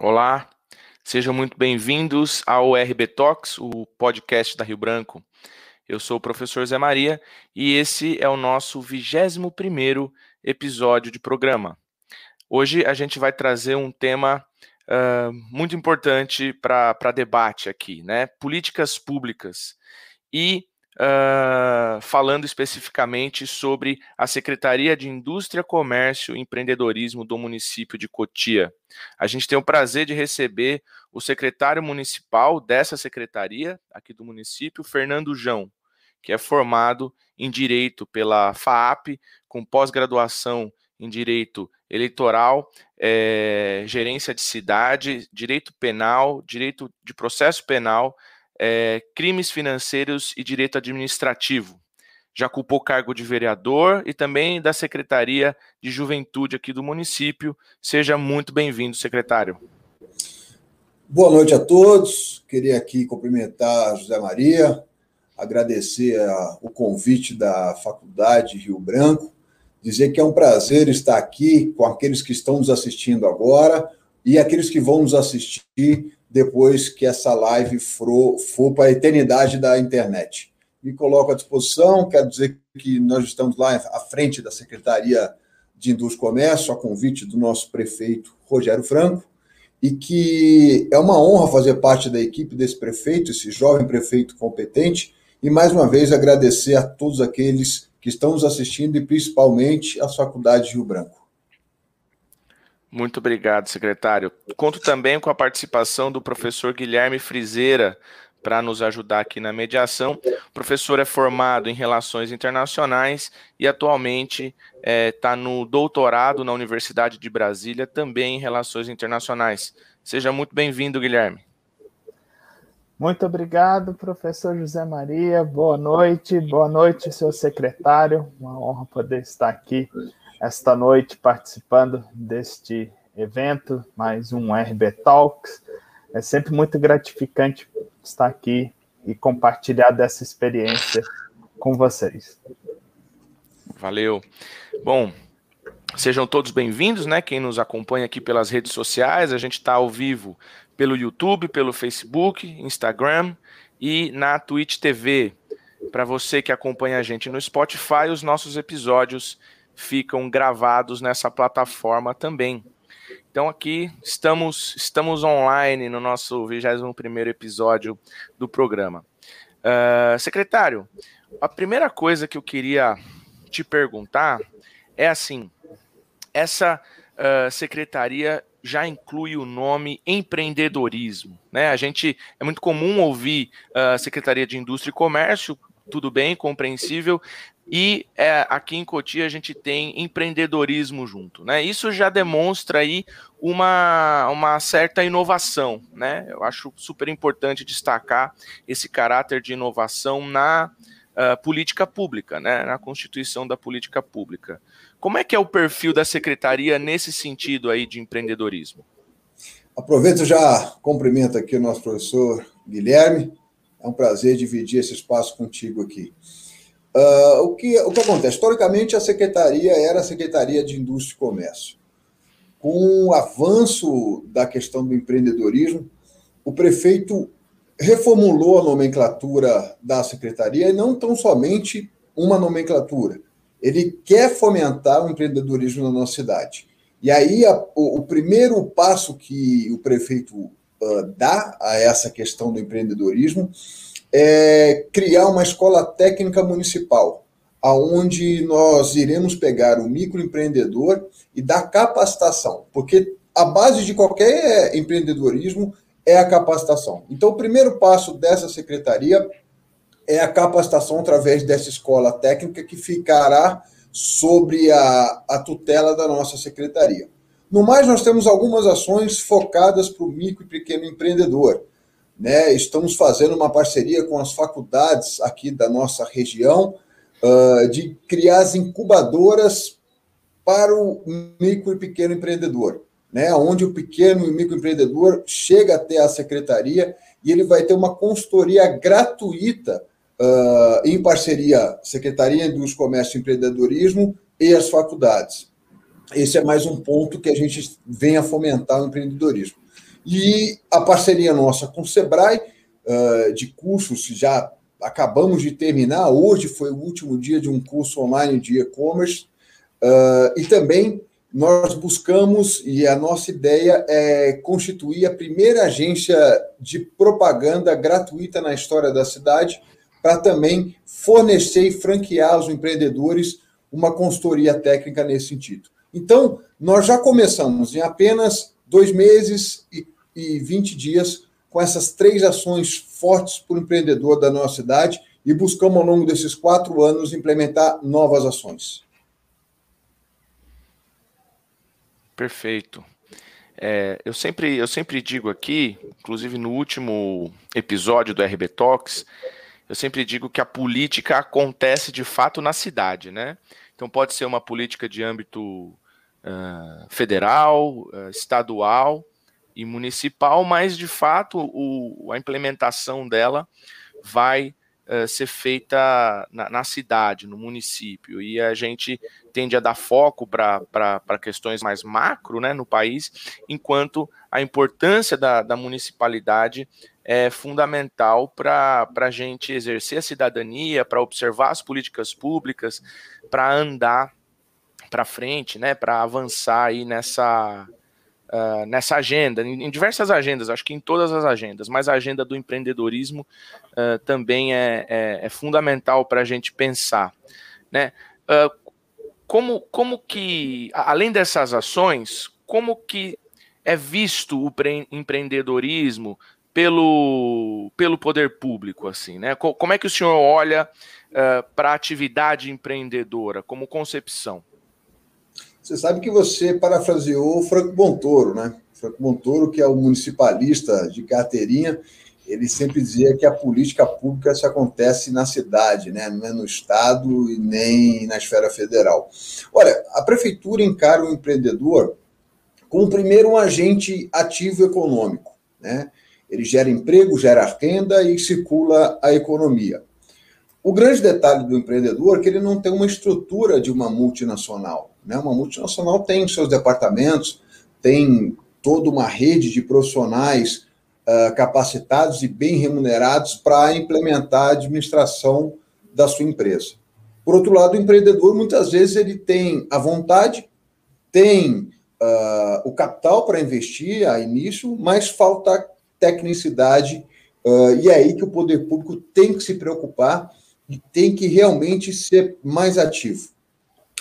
Olá, sejam muito bem-vindos ao RB Talks, o podcast da Rio Branco. Eu sou o professor Zé Maria e esse é o nosso 21 episódio de programa. Hoje a gente vai trazer um tema uh, muito importante para debate aqui, né? Políticas públicas. E uh, falando especificamente sobre a Secretaria de Indústria, Comércio e Empreendedorismo do município de Cotia. A gente tem o prazer de receber o secretário municipal dessa secretaria, aqui do município, Fernando João, que é formado em Direito pela FAAP, com pós-graduação em Direito Eleitoral, é, Gerência de Cidade, Direito Penal, Direito de Processo Penal é, crimes financeiros e direito administrativo. Já culpou cargo de vereador e também da Secretaria de Juventude aqui do município. Seja muito bem-vindo, secretário. Boa noite a todos. Queria aqui cumprimentar José Maria, agradecer a, o convite da Faculdade Rio Branco, dizer que é um prazer estar aqui com aqueles que estão nos assistindo agora e aqueles que vão nos assistir depois que essa live for, for para a eternidade da internet. Me coloco à disposição, quero dizer que nós estamos lá à frente da Secretaria de Indústria e Comércio, a convite do nosso prefeito Rogério Franco, e que é uma honra fazer parte da equipe desse prefeito, esse jovem prefeito competente, e mais uma vez agradecer a todos aqueles que estão nos assistindo e principalmente às faculdades de Rio Branco. Muito obrigado, secretário. Conto também com a participação do professor Guilherme Frizeira para nos ajudar aqui na mediação. O professor é formado em Relações Internacionais e atualmente está é, tá no doutorado na Universidade de Brasília, também em Relações Internacionais. Seja muito bem-vindo, Guilherme. Muito obrigado, professor José Maria. Boa noite, boa noite, seu secretário. Uma honra poder estar aqui esta noite participando deste evento, mais um RB Talks. É sempre muito gratificante estar aqui e compartilhar dessa experiência com vocês. Valeu. Bom, sejam todos bem-vindos, né? Quem nos acompanha aqui pelas redes sociais, a gente está ao vivo pelo YouTube, pelo Facebook, Instagram e na Twitch TV. Para você que acompanha a gente no Spotify, os nossos episódios ficam gravados nessa plataforma também. Então aqui estamos estamos online no nosso 21º episódio do programa. Uh, secretário, a primeira coisa que eu queria te perguntar é assim, essa uh, secretaria já inclui o nome empreendedorismo, né? A gente é muito comum ouvir a uh, Secretaria de Indústria e Comércio, tudo bem, compreensível, e é, aqui em Cotia a gente tem empreendedorismo junto, né? Isso já demonstra aí uma, uma certa inovação, né? Eu acho super importante destacar esse caráter de inovação na uh, política pública, né? Na constituição da política pública. Como é que é o perfil da secretaria nesse sentido aí de empreendedorismo? Aproveito já cumprimento aqui o nosso professor Guilherme. É um prazer dividir esse espaço contigo aqui. Uh, o, que, o que acontece? Historicamente, a secretaria era a Secretaria de Indústria e Comércio. Com o avanço da questão do empreendedorismo, o prefeito reformulou a nomenclatura da secretaria e não tão somente uma nomenclatura. Ele quer fomentar o empreendedorismo na nossa cidade. E aí, a, o, o, primeiro passo que o prefeito uh, dá a essa questão do empreendedorismo é criar uma escola técnica municipal, aonde nós iremos pegar o microempreendedor e dar capacitação, porque a base de qualquer empreendedorismo é a capacitação. Então, o primeiro passo dessa secretaria é a capacitação através dessa escola técnica que ficará sobre a, a tutela da nossa secretaria. No mais, nós temos algumas ações focadas para o micro e pequeno empreendedor né? Estamos fazendo uma parceria com as faculdades aqui da nossa região uh, de criar as incubadoras para o micro e pequeno empreendedor, né? Onde o pequeno e microempreendedor chega até a secretaria e ele vai ter uma consultoria gratuita uh, em parceria Secretaria dos Comércio e Empreendedorismo e as faculdades. Esse é mais um ponto que a gente vem a fomentar o empreendedorismo. E a parceria nossa com o Sebrae, uh, de cursos, já acabamos de terminar, hoje foi o último dia de um curso online de e-commerce, uh, e também nós buscamos, e a nossa ideia é constituir a primeira agência de propaganda gratuita na história da cidade, para também fornecer e franquear aos empreendedores uma consultoria técnica nesse sentido. Então, nós já começamos em apenas dois meses e, e 20 dias com essas três ações fortes para o empreendedor da nossa cidade e buscamos, ao longo desses quatro anos, implementar novas ações. Perfeito. É, eu, sempre, eu sempre digo aqui, inclusive no último episódio do RB Talks, eu sempre digo que a política acontece de fato na cidade, né? Então pode ser uma política de âmbito federal, uh, estadual e municipal, mas de fato o, a implementação dela vai uh, ser feita na, na, cidade, no município, e a gente tende a dar foco para questões mais macro né, no país, enquanto a importância da, da municipalidade é fundamental para a gente exercer a cidadania, para observar as políticas públicas, para andar para frente, né, para avançar aí nessa, uh, nessa agenda, em, em, diversas agendas, acho que em todas as agendas, mas a agenda do empreendedorismo uh, também é, é, é fundamental para a gente pensar. Né? Uh, como, como que, além dessas ações, como que é visto o empreendedorismo pelo, pelo poder público, assim, né? Como é que o senhor olha para a atividade empreendedora, como concepção? Você sabe que você parafraseou o Franco Montoro, né? Franco Montoro, que é o municipalista de carteirinha, ele sempre dizia que a política pública se acontece na cidade, né? não é no Estado e nem na esfera federal. Olha, a prefeitura encara o empreendedor como, primeiro, um agente ativo econômico. Né? Ele gera emprego, gera renda e circula a economia. O grande detalhe do empreendedor é que ele não tem uma estrutura de uma multinacional. Né? Uma multinacional tem seus departamentos, tem toda uma rede de profissionais uh, capacitados e bem remunerados para implementar a administração da sua empresa. Por outro lado, o empreendedor muitas vezes ele tem a vontade, tem uh, o capital para investir a início, mas falta tecnicidade, uh, e é aí que o poder público tem que se preocupar e tem que realmente ser mais ativo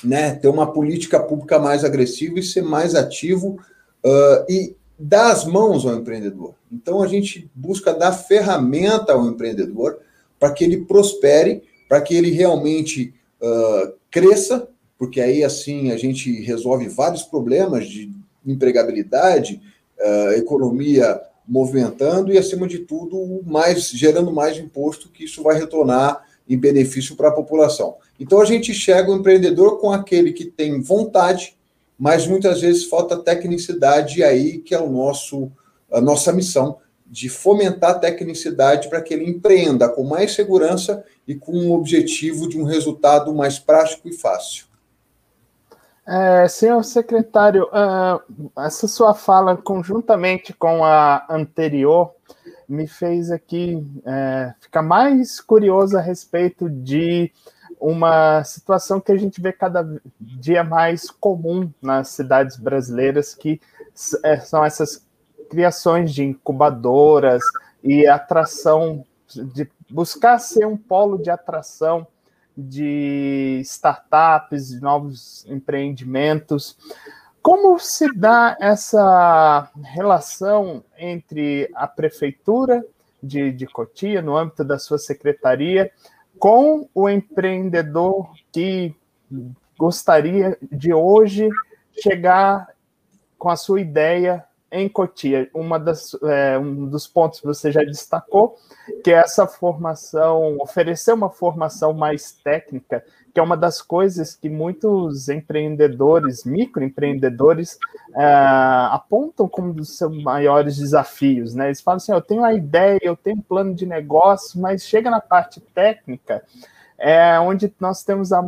né, ter uma política pública mais agressiva e ser mais ativo uh, e dar as mãos ao empreendedor. Então a gente busca dar ferramenta ao empreendedor para que ele prospere, para que ele realmente uh, cresça, porque aí assim a gente resolve vários problemas de empregabilidade, uh, economia movimentando e acima de tudo mais gerando mais imposto que isso vai retornar em benefício para a população. Então a gente enxerga o empreendedor com aquele que tem vontade, mas muitas vezes falta tecnicidade, e aí que é o nosso, a nossa missão de fomentar a tecnicidade para que ele empreenda com mais segurança e com o objetivo de um resultado mais prático e fácil. É, senhor secretário, uh, essa sua fala, conjuntamente com a anterior, me fez aqui é, ficar mais curioso a respeito de uma situação que a gente vê cada dia mais comum nas cidades brasileiras, que é, são essas criações de incubadoras e atração, de buscar ser um polo de atração de startups, de novos empreendimentos. Como se dá essa relação entre a prefeitura de, de Cotia, no âmbito da sua secretaria, com o empreendedor que gostaria de hoje chegar com a sua ideia em Cotia. Uma das, é, um dos pontos que você já destacou, que é essa formação, oferecer uma formação mais técnica, que é uma das coisas que muitos empreendedores, microempreendedores, é, apontam como um dos seus maiores desafios. Né? Eles falam assim: eu tenho uma ideia, eu tenho um plano de negócio, mas chega na parte técnica, é onde nós temos a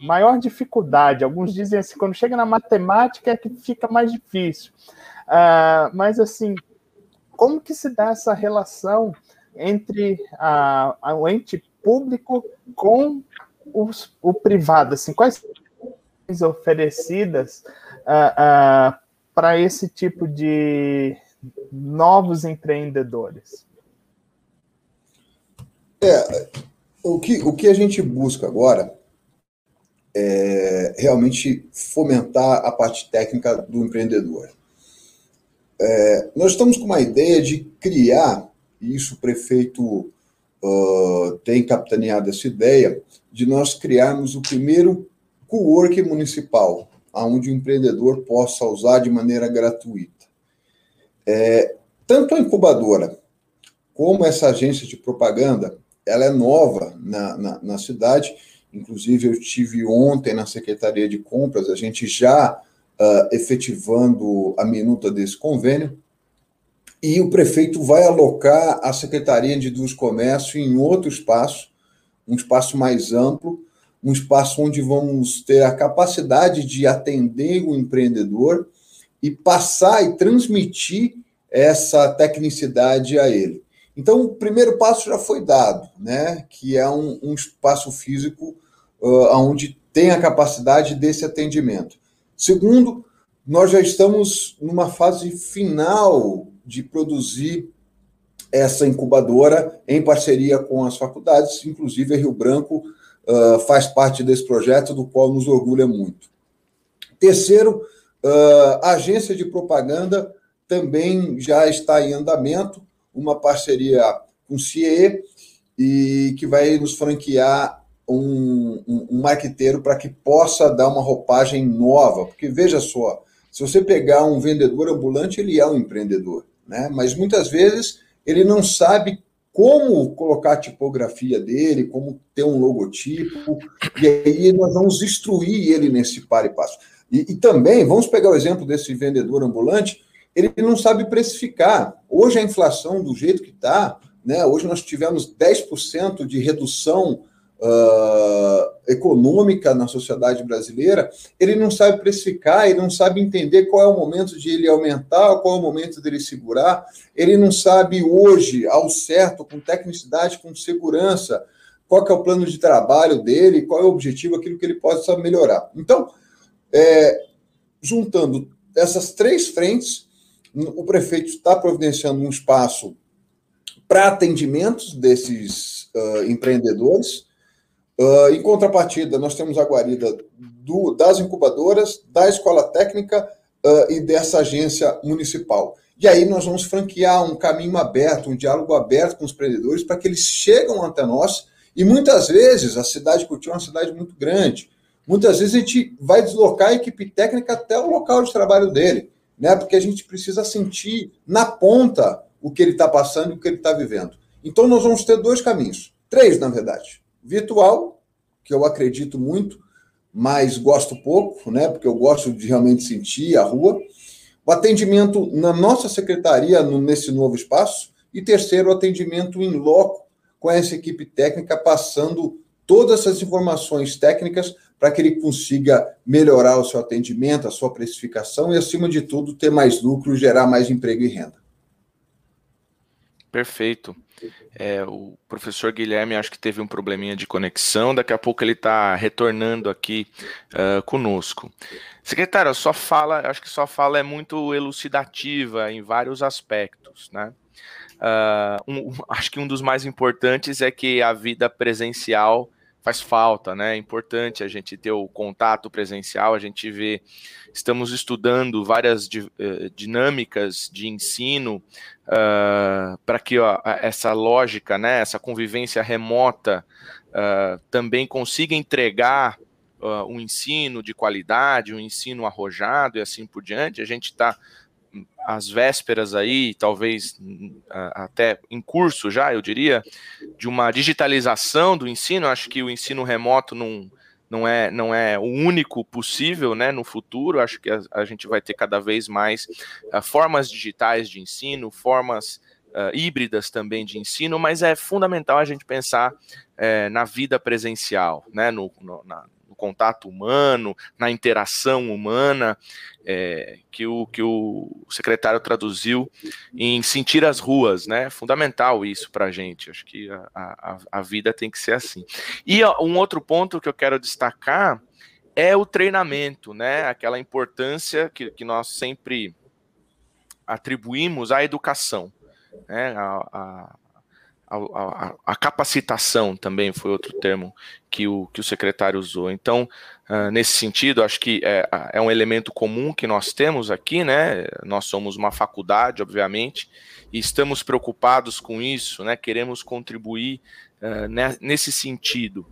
maior dificuldade. Alguns dizem assim: quando chega na matemática é que fica mais difícil. Uh, mas assim, como que se dá essa relação entre a, a, o ente público com os, o privado? Assim, quais oferecidas uh, uh, para esse tipo de novos empreendedores? É, o que, o que a gente busca agora é realmente fomentar a parte técnica do empreendedor. É, nós estamos com uma ideia de criar, e isso o prefeito uh, tem capitaneado essa ideia, de nós criarmos o primeiro co-work municipal, onde o empreendedor possa usar de maneira gratuita. É, tanto a incubadora como essa agência de propaganda, ela é nova na, na, na cidade, inclusive eu tive ontem na Secretaria de Compras, a gente já uh, efetivando a minuta desse convênio, e o prefeito vai alocar a Secretaria de Indústria e Comércio em outro espaço, um espaço mais amplo, um espaço onde vamos ter a capacidade de atender o empreendedor e passar e transmitir essa tecnicidade a ele. Então, o primeiro passo já foi dado, né? que é um, um espaço físico uh, onde tem a capacidade desse atendimento. Segundo, nós já estamos numa fase final de produzir essa incubadora em parceria com as faculdades, inclusive a Rio Branco uh, faz parte desse projeto, do qual nos orgulha muito. Terceiro, uh, a agência de propaganda também já está em andamento, uma parceria com o CIE, e que vai nos franquear um, um, um marqueteiro para que possa dar uma roupagem nova. Porque veja só, se você pegar um vendedor ambulante, ele é um empreendedor, né? mas muitas vezes ele não sabe como colocar a tipografia dele, como ter um logotipo, e aí nós vamos instruir ele nesse par e passo. E, e, também, vamos pegar o exemplo desse vendedor ambulante, ele não sabe precificar. Hoje a inflação, do jeito que está, né, hoje nós tivemos 10% de redução uh, econômica na sociedade brasileira, ele não sabe precificar, ele não sabe entender qual é o momento de ele aumentar, qual é o momento dele segurar, ele não sabe hoje, ao certo, com tecnicidade, com segurança, qual é o plano de trabalho dele, qual é o objetivo, aquilo que ele possa melhorar. Então, é, juntando essas três frentes, o prefeito está providenciando um espaço para atendimentos desses uh, empreendedores, Uh, em contrapartida, nós temos a guarida do, das incubadoras, da escola técnica uh, e dessa agência municipal. E aí nós vamos franquear um caminho aberto, um diálogo aberto com os empreendedores para que eles chegam até nós. E muitas vezes a cidade Coutinho é uma cidade muito grande. Muitas vezes a gente vai deslocar a equipe técnica até o local de trabalho dele, né? Porque a gente precisa sentir na ponta o que ele está passando e o que ele está vivendo. Então nós vamos ter dois caminhos, três na verdade virtual, que eu acredito muito, mas gosto pouco, né? Porque eu gosto de realmente sentir a rua. O atendimento na nossa secretaria, nesse novo espaço. E terceiro, o atendimento em loco, com essa equipe técnica, passando todas essas informações técnicas para que ele consiga melhorar o seu atendimento, a sua precificação e, acima de tudo, ter mais lucro, gerar mais emprego e renda. Perfeito. É, o professor Guilherme acho que teve um probleminha de conexão, daqui a pouco ele está retornando aqui uh, conosco. Secretário, sua fala, acho que sua fala é muito elucidativa em vários aspectos, né? Uh, um, acho que um dos mais importantes é que a vida presencial faz falta, né? É importante a gente ter o contato presencial, a gente vê, estamos estudando várias di, uh, dinâmicas de ensino uh, para que ó, essa lógica, né, essa convivência remota uh, também consiga entregar um ensino de qualidade, um ensino arrojado e assim por diante. A gente está às vésperas aí, talvez até em curso já, eu diria, de uma digitalização do ensino. Acho que o ensino remoto não, não, é, não é o único possível né, no futuro. Acho que a, a gente vai ter cada vez mais uh, formas digitais de ensino, formas uh, híbridas também de ensino, mas é fundamental a gente pensar uh, na vida presencial, né, no, no, na, no contato humano, na interação humana, é, que, o, que o secretário traduziu em sentir as ruas, né? Fundamental isso para a gente. Acho que a, a, a vida tem que ser assim. E um outro ponto que eu quero destacar é o treinamento, né? Aquela importância que, que nós sempre atribuímos à educação, né? A, a, a, a, capacitação também foi outro termo que o, que o secretário usou. Então, uh, nesse sentido, acho que é, é, um elemento comum que nós temos aqui, né? Nós somos uma faculdade, obviamente, e estamos preocupados com isso, né? Queremos contribuir uh, nesse sentido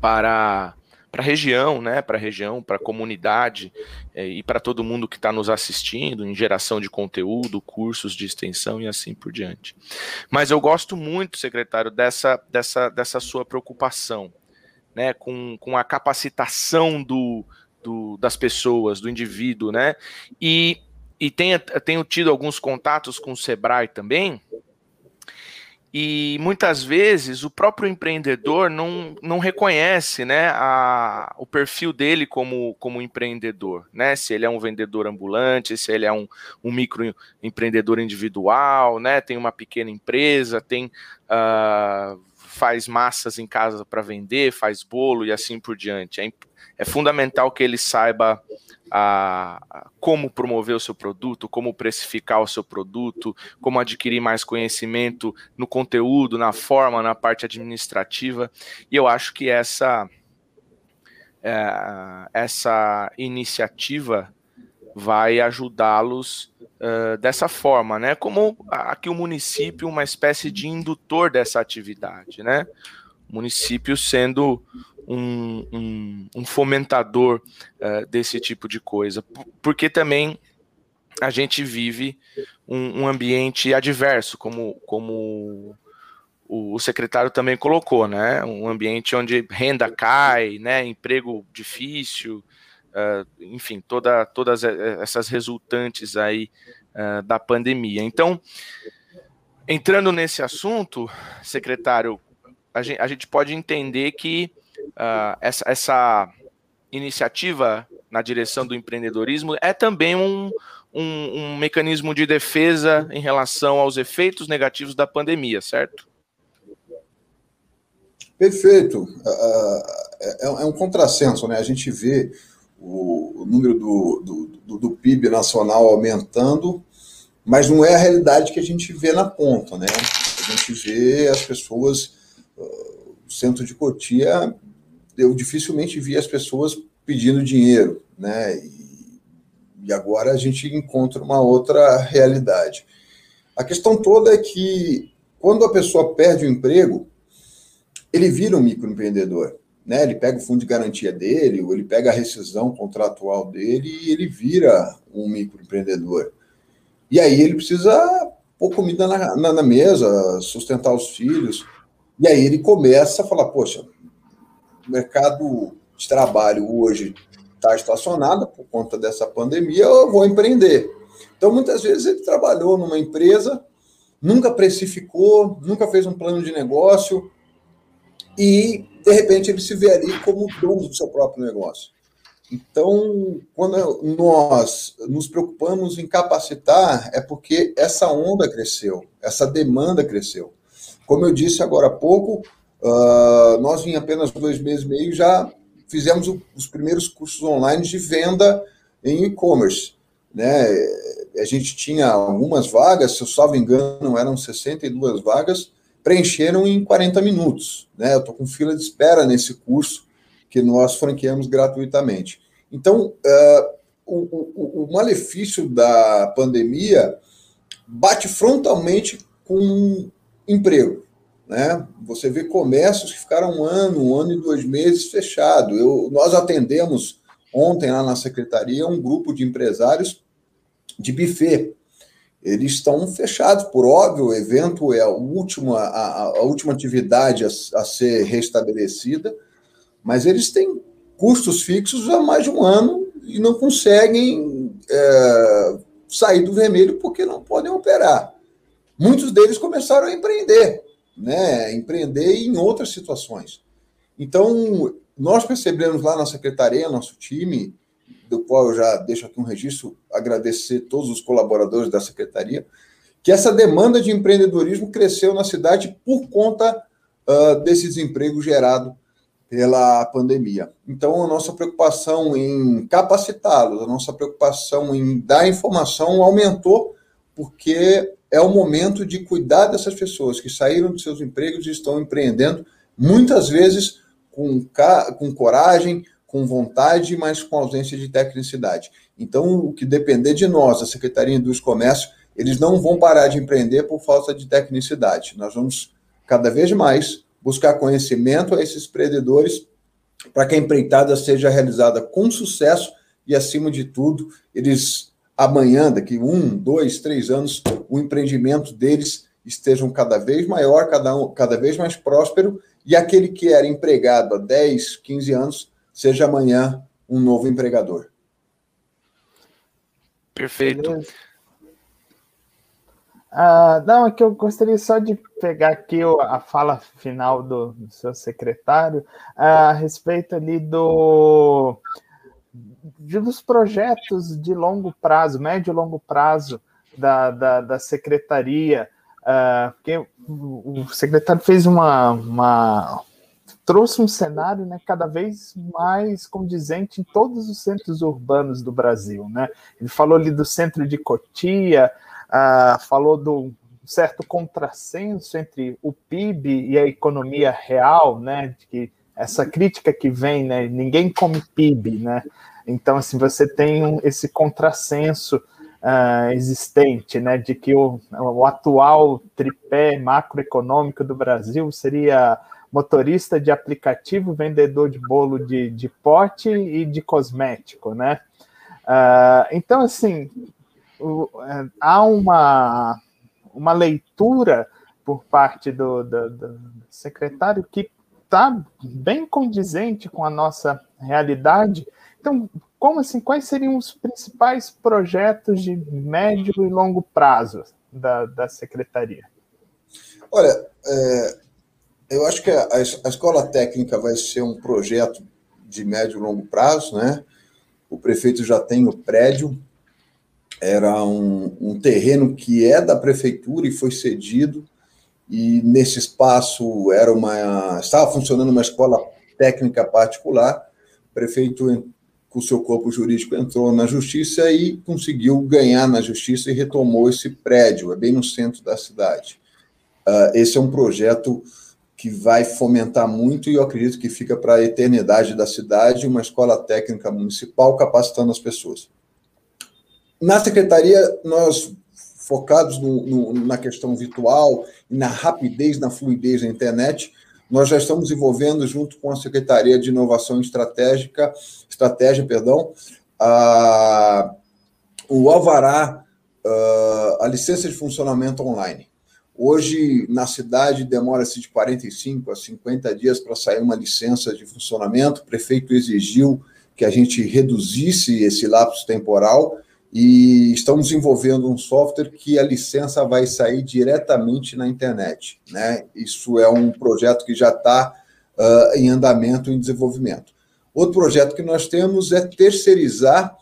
para para a região, né, para a região, para a comunidade é, e para todo mundo que está nos assistindo em geração de conteúdo, cursos de extensão e assim por diante. Mas eu gosto muito, secretário, dessa, dessa, dessa sua preocupação, né, com, com a capacitação do, do, das pessoas, do indivíduo, né, e, e tenho, tenho tido alguns contatos com o Sebrae também, e muitas vezes o próprio empreendedor não, não reconhece né, a, o perfil dele como, como empreendedor, né? Se ele é um vendedor ambulante, se ele é um, um microempreendedor individual, né? Tem uma pequena empresa, tem uh, faz massas em casa para vender, faz bolo e assim por diante. É, é fundamental que ele saiba a, como promover o seu produto, como precificar o seu produto, como adquirir mais conhecimento no conteúdo, na forma, na parte administrativa. E eu acho que essa, é, essa iniciativa vai ajudá-los uh, dessa forma, né? Como aqui o município, uma espécie de indutor dessa atividade, né? Município sendo um, um, um fomentador uh, desse tipo de coisa, porque também a gente vive um, um ambiente adverso, como, como o, o, secretário também colocou, né? Um ambiente onde renda cai, né? Emprego difícil, uh, enfim, toda, todas essas resultantes aí uh, da pandemia. Então, entrando nesse assunto, secretário, a gente, a gente pode entender que uh, essa, essa iniciativa na direção do empreendedorismo é também um, um, um, mecanismo de defesa em relação aos efeitos negativos da pandemia, certo? Perfeito. Uh, é, é, um contrassenso, né? A gente vê o, número do, do, do, do, PIB nacional aumentando, mas não é a realidade que a gente vê na ponta, né? A gente vê as pessoas, o centro de Cotia eu dificilmente via as pessoas pedindo dinheiro, né? E, e agora a gente encontra uma outra realidade. A questão toda é que quando a pessoa perde o emprego, ele vira um microempreendedor. Né? Ele pega o fundo de garantia dele, ou ele pega a rescisão contratual dele e ele vira um microempreendedor. E aí ele precisa pôr comida na, na, na mesa, sustentar os filhos. E aí ele começa a falar: Poxa, o mercado de trabalho hoje está estacionado por conta dessa pandemia, eu vou empreender. Então, muitas vezes, ele trabalhou numa empresa, nunca precificou, nunca fez um plano de negócio e, de repente, ele se vê ali como dono do seu próprio negócio. Então, quando nós nos preocupamos em capacitar, é porque essa onda cresceu, essa demanda cresceu. Como eu disse agora há pouco, Uh, nós, em apenas dois meses e meio, já fizemos o, os primeiros cursos online de venda em e-commerce. Né? A gente tinha algumas vagas, se eu salvo engano, eram 62 vagas, preencheram em 40 minutos. Né? Eu estou com fila de espera nesse curso que nós franqueamos gratuitamente. Então, uh, o, o, o malefício da pandemia bate frontalmente com emprego. Né? Você vê comércios que ficaram um ano, um ano e dois meses fechado. Eu, nós atendemos ontem lá na secretaria um grupo de empresários de buffet. Eles estão fechados, por óbvio, o evento é a última, a, a última atividade a, a, ser restabelecida, mas eles têm custos fixos há mais de um ano e não conseguem é, sair do vermelho porque não podem operar. Muitos deles começaram a empreender né, empreender em outras situações. Então, nós percebemos lá na secretaria, nosso time, do qual eu já deixo aqui um registro, agradecer todos os colaboradores da secretaria, que essa demanda de empreendedorismo cresceu na cidade por conta uh, desse desemprego gerado pela pandemia. Então, a nossa preocupação em capacitá-los, a nossa preocupação em dar informação aumentou, porque é o momento de cuidar dessas pessoas que saíram de seus empregos e estão empreendendo, muitas vezes com, com coragem, com vontade, mas com ausência de tecnicidade. Então, o que depender de nós, a Secretaria dos Comércio, eles não vão parar de empreender por falta de tecnicidade. Nós vamos cada vez mais buscar conhecimento a esses empreendedores para que a empreitada seja realizada com sucesso e, acima de tudo, eles amanhã, daqui um, dois, três anos, o empreendimento deles estejam cada vez maior, cada, um, cada vez mais próspero, e aquele que era empregado há 10, 15 anos, seja amanhã um novo empregador. Perfeito. Ah, não, é que eu gostaria só de pegar aqui a fala final do, do seu secretário a respeito ali do dos projetos de longo prazo, médio e longo prazo da, da, da secretaria, uh, porque o, o secretário fez uma, uma trouxe um cenário né, cada vez mais condizente em todos os centros urbanos do Brasil. Né? Ele falou ali do centro de Cotia, uh, falou do certo contrassenso entre o PIB e a economia real, né? De que essa crítica que vem, né? Ninguém come PIB, né? Então, assim, você tem esse contrassenso uh, existente, né? De que o, o atual tripé macroeconômico do Brasil seria motorista de aplicativo, vendedor de bolo de, de pote e de cosmético, né? Uh, então, assim, é, há uma, uma leitura por parte do, do, do secretário que está bem condizente com a nossa realidade. Então, como assim? Quais seriam os principais projetos de médio e longo prazo da, da secretaria? Olha, é, eu acho que a, a, escola técnica vai ser um projeto de médio e longo prazo, né? O prefeito já tem o prédio, era um, um terreno que é da prefeitura e foi cedido, e nesse espaço era uma estava funcionando uma escola técnica particular. O prefeito, com o seu corpo jurídico, entrou na justiça e conseguiu ganhar na justiça e retomou esse prédio, é bem no centro da cidade. Uh, esse é um projeto que vai fomentar muito e eu acredito que fica para a eternidade da cidade uma escola técnica municipal capacitando as pessoas. Na secretaria, nós focados no, no, na questão virtual, na rapidez, na fluidez da internet, nós já estamos desenvolvendo, junto com a Secretaria de Inovação Estratégica, Estratégia, perdão, a, o alvará, a licença de funcionamento online. Hoje, na cidade, demora-se de 45 a 50 dias para sair uma licença de funcionamento. O prefeito exigiu que a gente reduzisse esse lapso temporal e estamos desenvolvendo um software que a licença vai sair diretamente na internet. Né? Isso é um projeto que já está uh, em andamento, em desenvolvimento. Outro projeto que nós temos é terceirizar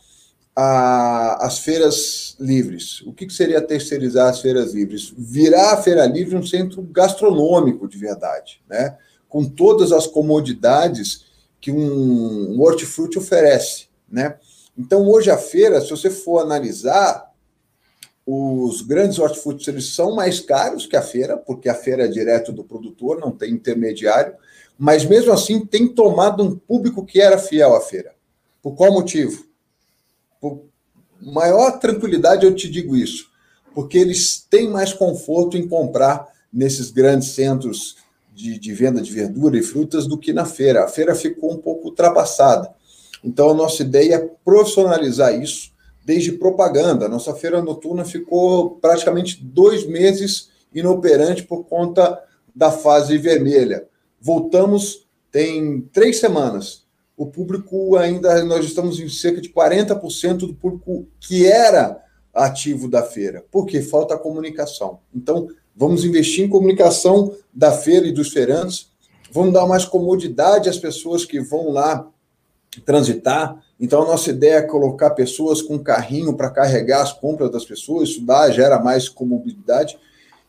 a, as feiras livres. O que, que seria terceirizar as feiras livres? Virar a feira livre um centro gastronômico de verdade, né? com todas as comodidades que um hortifruti oferece. Né? Então, hoje a feira, se você for analisar, os grandes hortifrutis eles são mais caros que a feira, porque a feira é direto do produtor, não tem intermediário, mas mesmo assim tem tomado um público que era fiel à feira. Por qual motivo? Por maior tranquilidade eu te digo isso, porque eles têm mais conforto em comprar nesses grandes centros de, de venda de verdura e frutas do que na feira. A feira ficou um pouco ultrapassada. Então, a nossa ideia é profissionalizar isso desde propaganda. Nossa feira noturna ficou praticamente dois meses inoperante por conta da fase vermelha. Voltamos tem três semanas. O público ainda, nós estamos em cerca de 40% do público que era ativo da feira, porque falta comunicação. Então, vamos investir em comunicação da feira e dos feirantes, vamos dar mais comodidade às pessoas que vão lá transitar. Então, a nossa ideia é colocar pessoas com carrinho para carregar as compras das pessoas, isso dá, gera mais comodidade.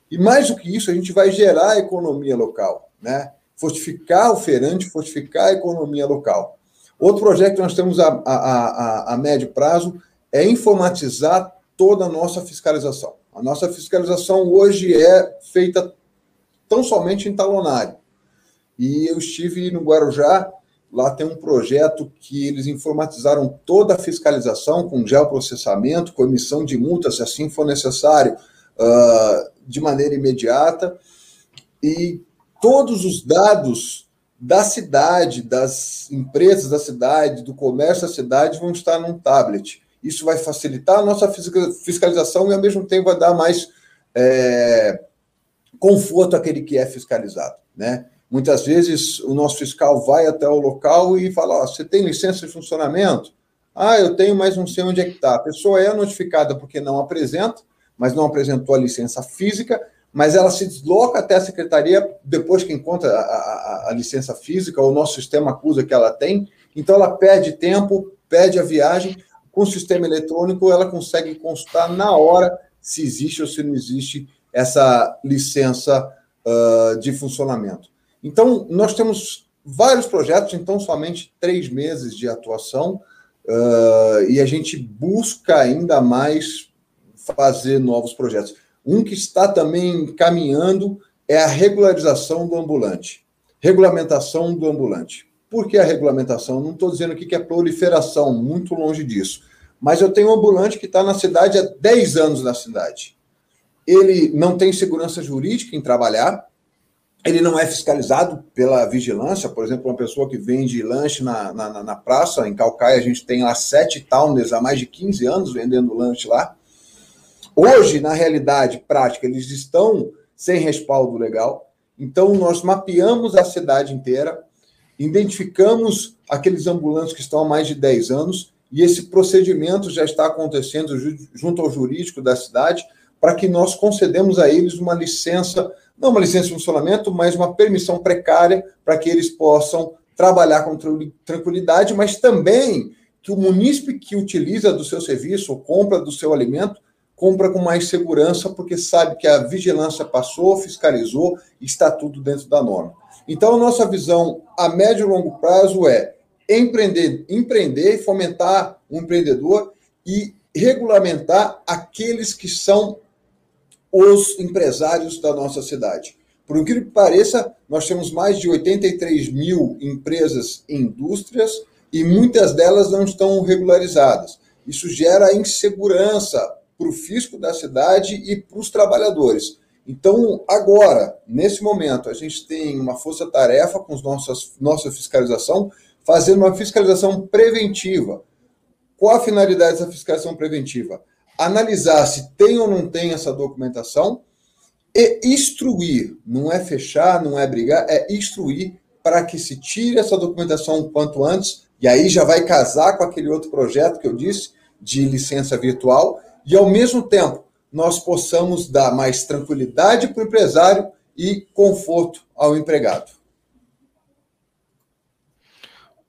E mais do que isso, a gente vai gerar a economia local, né? Fortificar o feirante, fortificar a economia local. Outro projeto que nós temos a, a, a, a médio prazo é informatizar toda a nossa fiscalização. A nossa fiscalização hoje é feita tão somente em talonário. E eu estive no Guarujá, lá tem um projeto que eles informatizaram toda a fiscalização com geoprocessamento, com emissão de multas, se assim for necessário, uh, de maneira imediata. E todos os dados da cidade, das empresas da cidade, do comércio da cidade vão estar num tablet. Isso vai facilitar a nossa fiscalização e, ao mesmo tempo, vai dar mais é, conforto àquele que é fiscalizado. Né? Muitas vezes, o nosso fiscal vai até o local e fala: oh, você tem licença de funcionamento? Ah, eu tenho, mas não sei onde é que está. A pessoa é notificada porque não apresenta, mas não apresentou a licença física, mas ela se desloca até a secretaria depois que encontra a, a, a licença física, o nosso sistema acusa que ela tem, então ela perde tempo, perde a viagem, com o sistema eletrônico, ela consegue constar na hora se existe ou se não existe essa licença uh, de funcionamento. Então, nós temos vários projetos, então somente três meses de atuação, uh, e a gente busca ainda mais fazer novos projetos. Um que está também caminhando é a regularização do ambulante, regulamentação do ambulante. Por que a regulamentação? Não estou dizendo aqui que é proliferação, muito longe disso. Mas eu tenho um ambulante que está na cidade há 10 anos na cidade. Ele não tem segurança jurídica em trabalhar, ele não é fiscalizado pela vigilância, por exemplo, uma pessoa que vende lanche na, na, na praça, em Calcaia, a gente tem lá sete towns há mais de 15 anos vendendo lanche lá. Hoje, na realidade prática, eles estão sem respaldo legal, então nós mapeamos a cidade inteira, identificamos aqueles ambulantes que estão há mais de 10 anos, e esse procedimento já está acontecendo junto ao jurídico da cidade, para que nós concedemos a eles uma licença, não uma licença de funcionamento, mas uma permissão precária para que eles possam trabalhar com tranquilidade, mas também que o munícipe que utiliza do seu serviço ou compra do seu alimento compra com mais segurança, porque sabe que a vigilância passou, fiscalizou está tudo dentro da norma. Então, a nossa visão a médio e longo prazo é empreender, empreender e fomentar o empreendedor e regulamentar aqueles que são os empresários da nossa cidade. Por incrível que pareça, nós temos mais de 83 mil empresas e indústrias e muitas delas não estão regularizadas. Isso gera insegurança para o fisco da cidade e para os trabalhadores. Então, agora, nesse momento, a gente tem uma força-tarefa com os nossas, nossa fiscalização, fazendo uma fiscalização preventiva. Qual a finalidade dessa fiscalização preventiva? Analisar se tem ou não tem essa documentação e instruir, não é fechar, não é brigar, é instruir para que se tire essa documentação o quanto antes, e aí já vai casar com aquele outro projeto que eu disse, de licença virtual, e ao mesmo tempo nós possamos dar mais tranquilidade para o empresário e conforto ao empregado.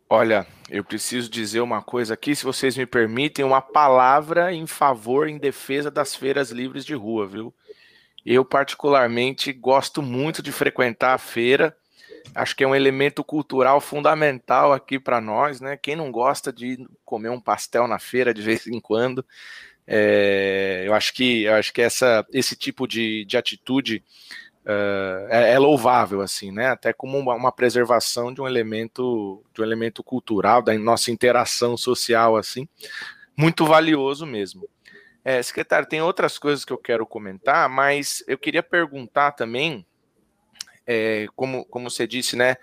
Olha, eu preciso dizer uma coisa aqui, se vocês me permitem, uma palavra em favor, em defesa das feiras livres de rua, viu? Eu, particularmente, gosto muito de frequentar a feira. Acho que é um elemento cultural fundamental aqui para nós, né? Quem não gosta de comer um pastel na feira de vez em quando? É, eu acho que eu acho que essa, esse tipo de, de atitude uh, é, é, louvável, assim, né? Até como uma, uma, preservação de um elemento de um elemento cultural, da nossa interação social, assim, muito valioso mesmo. É, secretário, tem outras coisas que eu quero comentar, mas eu queria perguntar também, é, como, como você disse, né?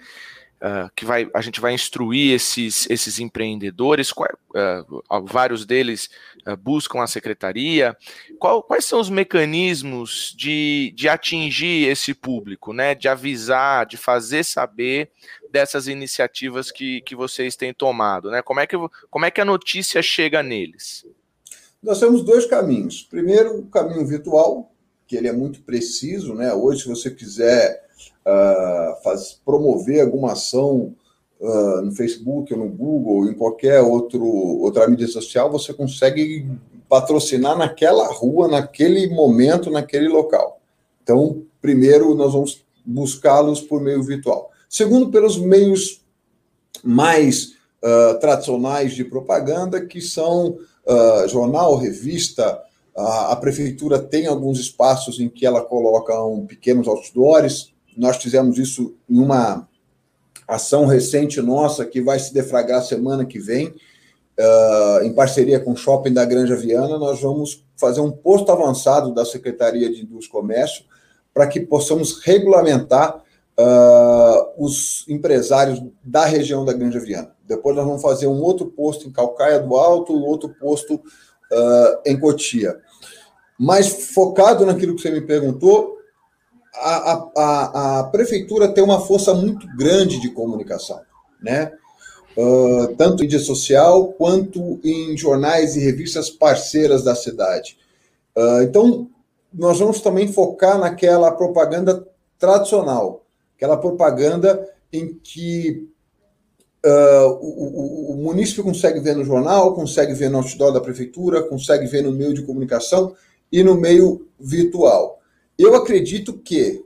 Uh, que vai, a gente vai instruir esses, esses empreendedores, qual, uh, vários deles uh, buscam a secretaria. Qual, quais são os mecanismos de, de atingir esse público, né? De avisar, de fazer saber dessas iniciativas que, que vocês têm tomado, né? Como é que, como é que a notícia chega neles? Nós temos dois caminhos. Primeiro, o caminho virtual, que ele é muito preciso, né? Hoje, se você quiser uh, faz, promover alguma ação uh, no Facebook ou no Google, ou em qualquer outro, outra mídia social, você consegue patrocinar naquela rua, naquele momento, naquele local. Então, primeiro, nós vamos buscá-los por meio virtual. Segundo, pelos meios mais uh, tradicionais de propaganda, que são uh, jornal, revista. A, prefeitura tem alguns espaços em que ela coloca um, pequenos outdoors. Nós fizemos isso em uma ação recente nossa que vai se defragrar semana que vem, uh, em parceria com o Shopping da Granja Viana. Nós vamos fazer um posto avançado da Secretaria de Indústria e Comércio para que possamos regulamentar uh, os empresários da região da Granja Viana. Depois nós vamos fazer um outro posto em Calcaia do Alto, outro posto uh, em Cotia. Mas focado naquilo que você me perguntou, a, a, a, prefeitura tem uma força muito grande de comunicação, né? Uh, tanto em mídia social quanto em jornais e revistas parceiras da cidade. Uh, então, nós vamos também focar naquela propaganda tradicional, aquela propaganda em que uh, o, o, o, município consegue ver no jornal, consegue ver no outdoor da prefeitura, consegue ver no meio de comunicação e no meio virtual. Eu acredito que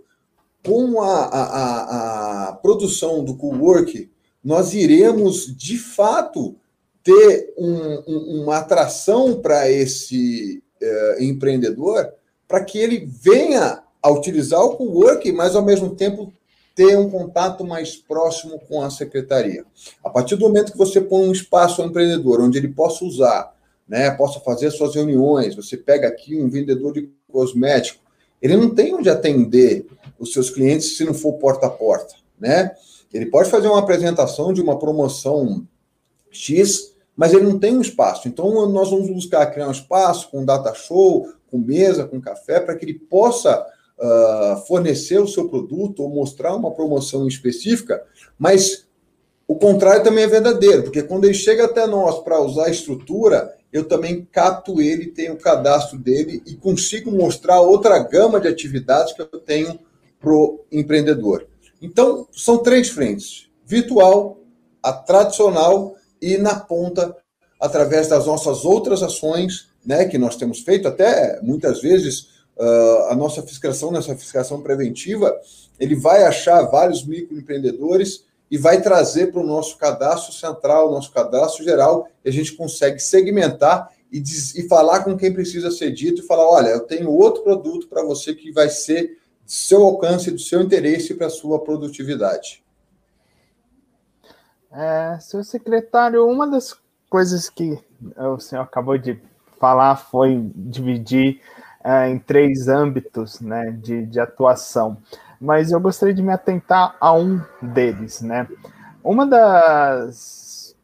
com a, a, a produção do Cowork, nós iremos de fato ter um, um, uma atração para esse uh, empreendedor, para que ele venha a utilizar o Cowork, mas ao mesmo tempo ter um contato mais próximo com a secretaria. A partir do momento que você põe um espaço ao empreendedor onde ele possa usar, né, possa fazer suas reuniões, você pega aqui um vendedor de cosmético, ele não tem onde atender os seus clientes se não for porta a porta, né? Ele pode fazer uma apresentação de uma promoção X, mas ele não tem um espaço. Então, nós vamos buscar criar um espaço com data show, com mesa, com café, para que ele possa uh, fornecer o seu produto ou mostrar uma promoção específica, mas o contrário também é verdadeiro, porque quando ele chega até nós para usar a estrutura, eu também capto ele, tenho o cadastro dele e consigo mostrar outra gama de atividades que eu tenho para o empreendedor. Então, são três frentes: virtual, a tradicional e na ponta, através das nossas outras ações, né, que nós temos feito, até muitas vezes uh, a nossa fiscalização, nessa fiscalização preventiva, ele vai achar vários microempreendedores e vai trazer para o nosso cadastro central, nosso cadastro geral, e a gente consegue segmentar e, diz, e falar com quem precisa ser dito e falar: olha, eu tenho outro produto para você que vai ser do seu alcance, do seu interesse para a sua produtividade. É, senhor secretário, uma das coisas que o senhor acabou de falar foi dividir é, em três âmbitos né, de, de atuação, mas eu gostaria de me atentar a um deles. Né? Uma das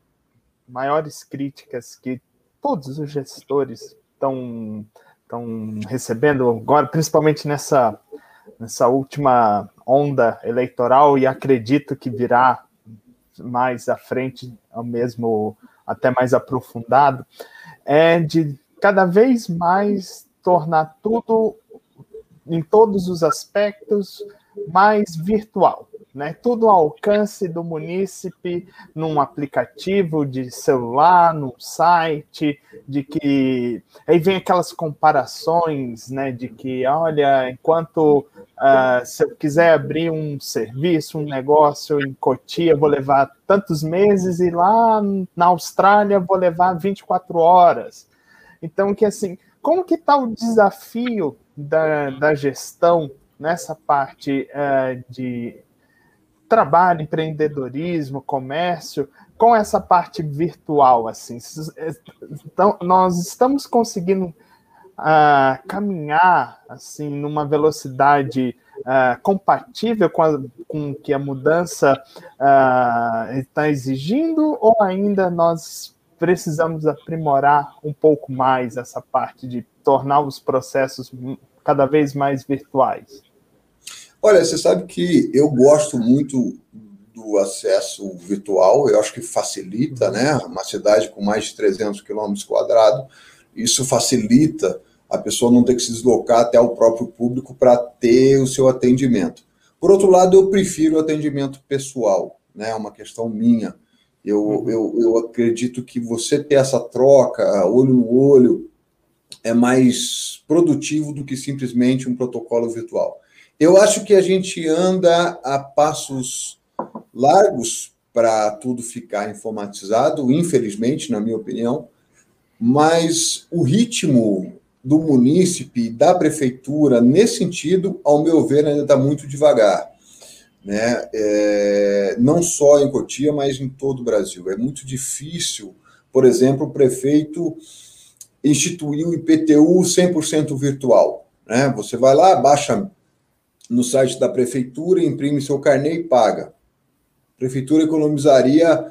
maiores críticas que todos os gestores estão estão recebendo agora, principalmente nessa, nessa última onda eleitoral, e acredito que virá mais à frente, mesmo até mais aprofundado, é de cada vez mais tornar tudo, em todos os aspectos, mais virtual. Né? Tudo ao alcance do munícipe, num aplicativo de celular, num site, de que aí vem aquelas comparações, né? De que, olha, enquanto uh, se eu quiser abrir um serviço, um negócio em Cotia, vou levar tantos meses, e lá na Austrália vou levar 24 horas. Então, que assim, como que está o desafio da, da gestão nessa parte uh, de trabalho, empreendedorismo, comércio, com essa parte virtual, assim? Então, nós estamos conseguindo uh, caminhar, assim, numa velocidade uh, compatível com, a, com que a mudança está exigindo, ou ainda nós precisamos aprimorar um pouco mais essa parte de tornar os processos cada vez mais virtuais? Olha, você sabe que eu gosto muito do acesso virtual, eu acho que facilita, né? Uma cidade com mais de 300 quilômetros quadrados, isso facilita a pessoa não ter que se deslocar até o próprio público para ter o seu atendimento. Por outro lado, eu prefiro o atendimento pessoal, né? É uma questão minha. Eu, uhum. eu, eu acredito que você ter essa troca, olho no olho, é mais produtivo do que simplesmente um protocolo virtual. Eu acho que a gente anda a passos largos para tudo ficar informatizado, infelizmente, na minha opinião, mas o ritmo do munícipe, da prefeitura, nesse sentido, ao meu ver, ainda está muito devagar. Né? É, não só em Cotia, mas em todo o Brasil. É muito difícil, por exemplo, o prefeito instituir o IPTU 100% virtual. Né? Você vai lá, baixa no site da prefeitura, imprime seu carnê e paga. A prefeitura economizaria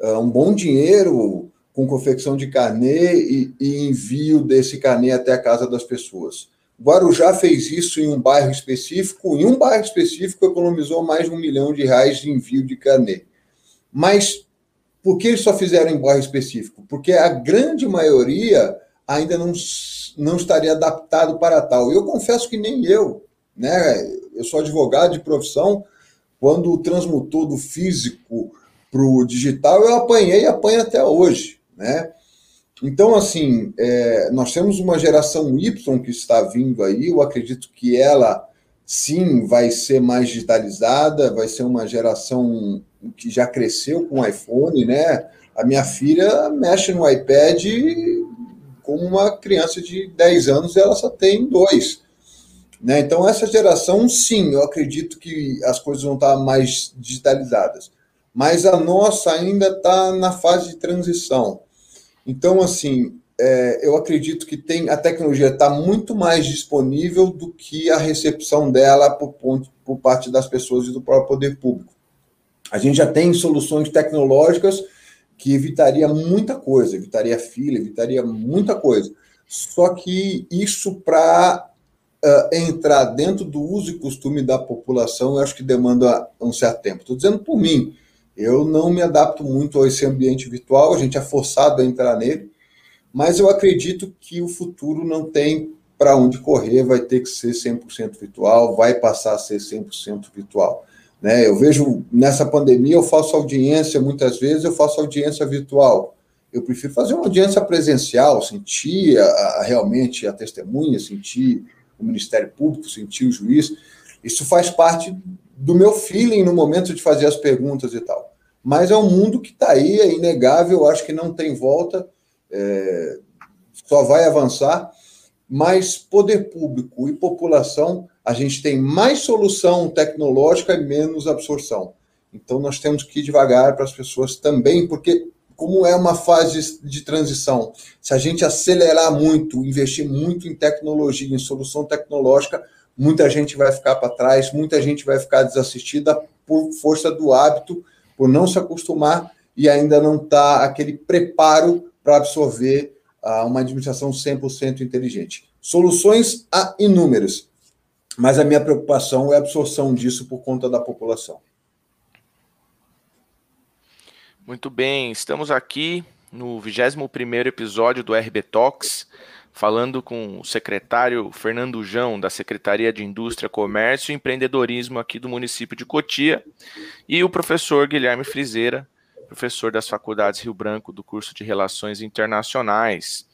uh, um bom dinheiro com confecção de carnê e, e envio desse carnê até a casa das pessoas. Guarujá fez isso em um bairro específico, em um bairro específico economizou mais de um milhão de reais de envio de carnê. Mas por que eles só fizeram em bairro específico? Porque a grande maioria ainda não, não estaria adaptado para tal. Eu confesso que nem eu, né? Eu sou advogado de profissão, quando transmutou do físico para o digital, eu apanhei e apanho até hoje né? Então, assim, é, nós temos uma geração Y que está vindo aí, eu acredito que ela, sim, vai ser mais digitalizada, vai ser uma geração que já cresceu com iPhone, né? A minha filha mexe no iPad como uma criança de 10 anos, ela só tem dois. Né? Então, essa geração, sim, eu acredito que as coisas vão estar mais digitalizadas. Mas a nossa ainda está na fase de transição. Então, assim, é, eu acredito que tem a tecnologia está muito mais disponível do que a recepção dela por, por parte das pessoas e do próprio poder público. A gente já tem soluções tecnológicas que evitaria muita coisa, evitaria fila, evitaria muita coisa. Só que isso para uh, entrar dentro do uso e costume da população, eu acho que demanda um certo tempo. Estou dizendo por mim. Eu não me adapto muito a esse ambiente virtual, a gente é forçado a entrar nele, mas eu acredito que o futuro não tem para onde correr, vai ter que ser 100% virtual, vai passar a ser 100% virtual. Né? Eu vejo nessa pandemia, eu faço audiência, muitas vezes eu faço audiência virtual. Eu prefiro fazer uma audiência presencial, sentir a, a, realmente a testemunha, sentir o Ministério Público, sentir o juiz. Isso faz parte do meu feeling no momento de fazer as perguntas e tal. Mas é um mundo que está aí, é inegável, acho que não tem volta, é, só vai avançar. Mas poder público e população, a gente tem mais solução tecnológica e menos absorção. Então nós temos que ir devagar para as pessoas também, porque como é uma fase de transição, se a gente acelerar muito, investir muito em tecnologia, em solução tecnológica, muita gente vai ficar para trás, muita gente vai ficar desassistida por força do hábito, por não se acostumar e ainda não está aquele preparo para absorver uh, uma administração 100% inteligente. Soluções há inúmeras, mas a minha preocupação é a absorção disso por conta da população. Muito bem, estamos aqui no 21º episódio do RB Talks, falando com o secretário Fernando Jão, da Secretaria de Indústria, Comércio e Empreendedorismo aqui do município de Cotia, e o professor Guilherme Frizeira, professor das Faculdades Rio Branco do curso de Relações Internacionais.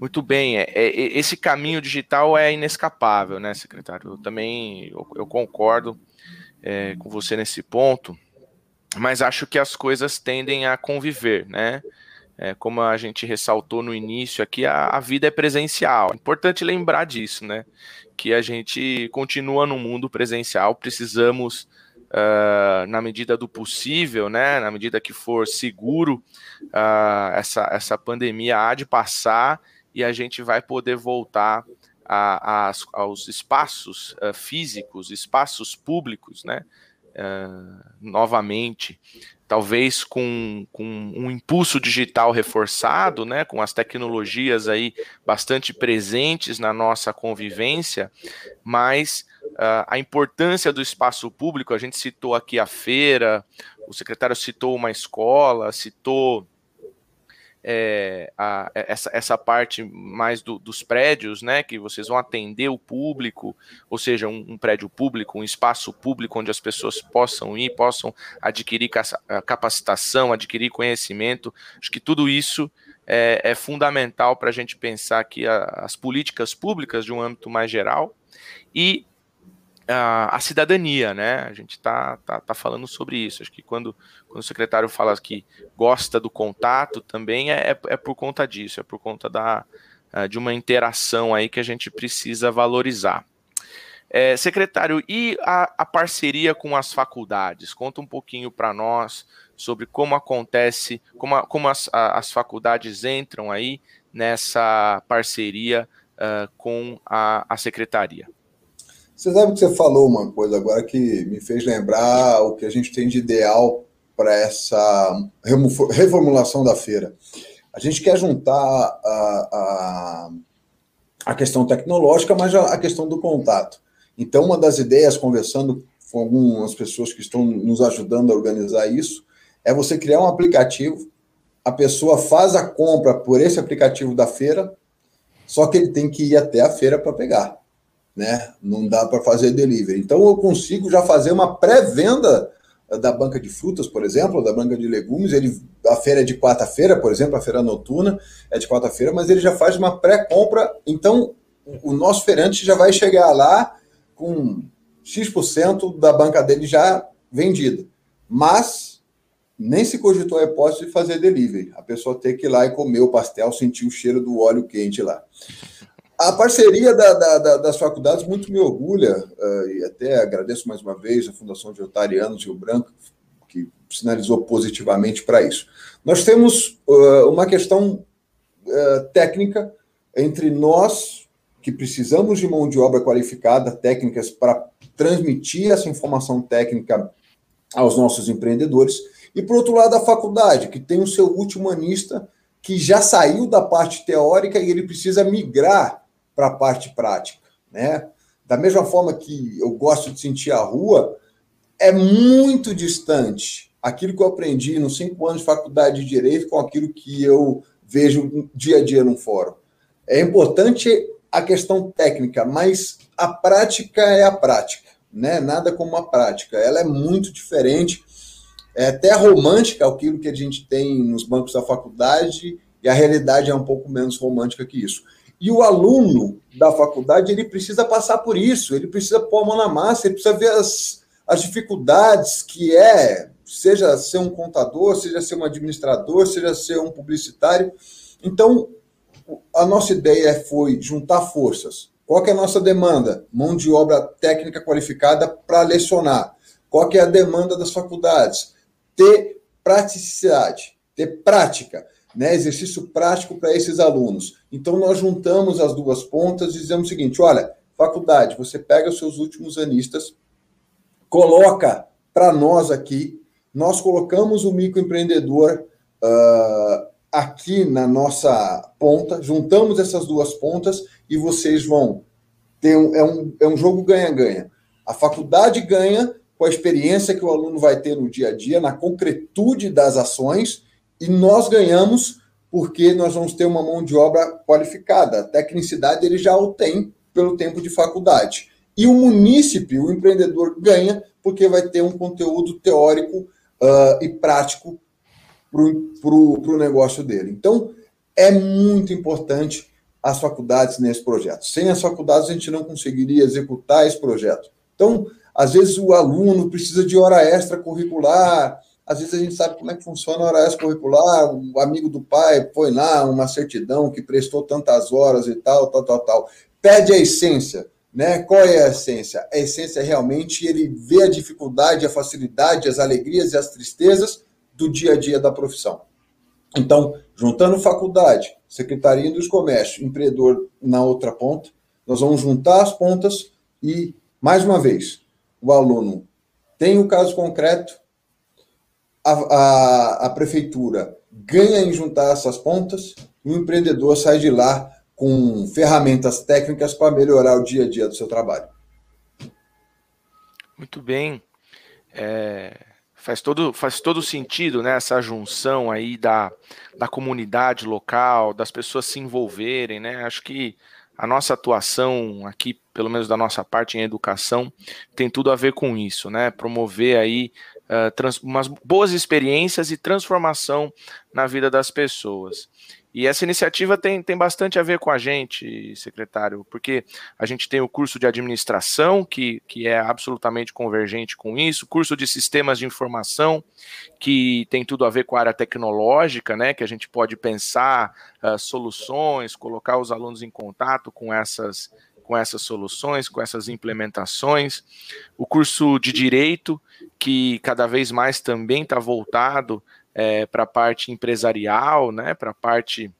Muito bem, é, é, esse caminho digital é inescapável, né, secretário? Eu também eu, eu concordo é, com você nesse ponto, mas acho que as coisas tendem a conviver, né? É, como a gente ressaltou no início aqui, a, a, vida é presencial. É importante lembrar disso, né? Que a gente continua no mundo presencial, precisamos, uh, na medida do possível, né? Na medida que for seguro, uh, essa, essa pandemia há de passar e a gente vai poder voltar a, a, aos espaços uh, físicos, espaços públicos, né? Novamente talvez com, com um impulso digital reforçado, né, com as tecnologias aí bastante presentes na nossa convivência, mas uh, a importância do espaço público, a gente citou aqui a feira, o secretário citou uma escola, citou é, a, essa, essa parte mais do, dos prédios, né, que vocês vão atender o público, ou seja, um, um, prédio público, um espaço público onde as pessoas possam ir, possam adquirir capacitação, adquirir conhecimento. Acho que tudo isso é, é fundamental para a gente pensar que a, as políticas públicas de um âmbito mais geral e a, a cidadania, né? A gente está tá, tá falando sobre isso. Acho que quando, quando o secretário fala que gosta do contato, também é, é, é por conta disso, é por conta da, de uma interação aí que a gente precisa valorizar. É, secretário, e a, a, parceria com as faculdades? Conta um pouquinho para nós sobre como acontece, como, a, como as, a, as faculdades entram aí nessa parceria uh, com a secretaria. Você sabe que você falou uma coisa agora que me fez lembrar o que a gente tem de ideal para essa reformulação da feira. A gente quer juntar a, a, a questão tecnológica, mas a, questão do contato. Então, uma das ideias, conversando com algumas pessoas que estão nos ajudando a organizar isso, é você criar um aplicativo, a pessoa faz a compra por esse aplicativo da feira, só que ele tem que ir até a feira para pegar né? Não dá para fazer delivery. Então eu consigo já fazer uma pré-venda da banca de frutas, por exemplo, da banca de legumes. Ele, a feira é de quarta-feira, por exemplo, a feira noturna é de quarta-feira, mas ele já faz uma pré-compra. Então o nosso feirante já vai chegar lá com X% da banca dele já vendida. Mas nem se cogitou a hipótese de fazer delivery. A pessoa ter que ir lá e comer o pastel, sentir o cheiro do óleo quente lá. A parceria da, da, da, das faculdades muito me orgulha, uh, e até agradeço mais uma vez a Fundação de Otarianos Rio Branco, que sinalizou positivamente para isso. Nós temos uh, uma questão uh, técnica entre nós, que precisamos de mão de obra qualificada, técnicas para transmitir essa informação técnica aos nossos empreendedores, e por outro lado, a faculdade, que tem o seu último anista que já saiu da parte teórica e ele precisa migrar para a parte prática, né? Da mesma forma que eu gosto de sentir a rua, é muito distante aquilo que eu aprendi nos cinco anos de faculdade de direito com aquilo que eu vejo dia a dia no fórum. É importante a questão técnica, mas a prática é a prática, né? Nada como a prática. Ela é muito diferente, é até romântica aquilo que a gente tem nos bancos da faculdade e a realidade é um pouco menos romântica que isso. E o aluno da faculdade, ele precisa passar por isso, ele precisa pôr a mão na massa, ele precisa ver as, as dificuldades que é, seja ser um contador, seja ser um administrador, seja ser um publicitário. Então, a nossa ideia foi juntar forças. Qual é a nossa demanda? Mão de obra técnica qualificada para lecionar. Qual é a demanda das faculdades? Ter praticidade, ter prática né, exercício prático para esses alunos. Então, nós juntamos as duas pontas e dizemos o seguinte: olha, faculdade, você pega os seus últimos anistas, coloca para nós aqui, nós colocamos o microempreendedor uh, aqui na nossa ponta, juntamos essas duas pontas e vocês vão ter um, é, um, é um jogo ganha-ganha. A faculdade ganha com a experiência que o aluno vai ter no dia a dia, na concretude das ações e nós ganhamos porque nós vamos ter uma mão de obra qualificada. A tecnicidade ele já o tem pelo tempo de faculdade. E o munícipe, o empreendedor, ganha porque vai ter um conteúdo teórico uh, e prático para o negócio dele. Então, é muito importante as faculdades nesse projeto. Sem as faculdades, a gente não conseguiria executar esse projeto. Então, às vezes, o aluno precisa de hora extra curricular, às vezes a gente sabe como é que funciona a hora extracurricular, o amigo do pai põe lá uma certidão que prestou tantas horas e tal, tal, tal, tal. Perde a essência, né? Qual é a essência? A essência é realmente ele vê a dificuldade, a facilidade, as alegrias e as tristezas do dia a dia da profissão. Então, juntando faculdade, Secretaria dos Comércios, empreendedor na outra ponta, nós vamos juntar as pontas e, mais uma vez, o aluno tem o caso concreto, a, a, a prefeitura ganha em juntar essas pontas e o empreendedor sai de lá com ferramentas técnicas para melhorar o dia a dia do seu trabalho. Muito bem. É, Faz todo, faz todo sentido, né? Essa junção aí da, da comunidade local, das pessoas se envolverem, né? Acho que a nossa atuação aqui, pelo menos da nossa parte em educação, tem tudo a ver com isso, né? Promover aí uh, trans, umas boas experiências e transformação na vida das pessoas. E essa iniciativa tem, tem bastante a ver com a gente, secretário, porque a gente tem o curso de administração, que, que é absolutamente convergente com isso, curso de sistemas de informação, que tem tudo a ver com a área tecnológica, né? Que a gente pode pensar uh, soluções, colocar os alunos em contato com essas, com essas soluções, com essas implementações. O curso de direito, que cada vez mais também está voltado é, para a parte empresarial, né, para a parte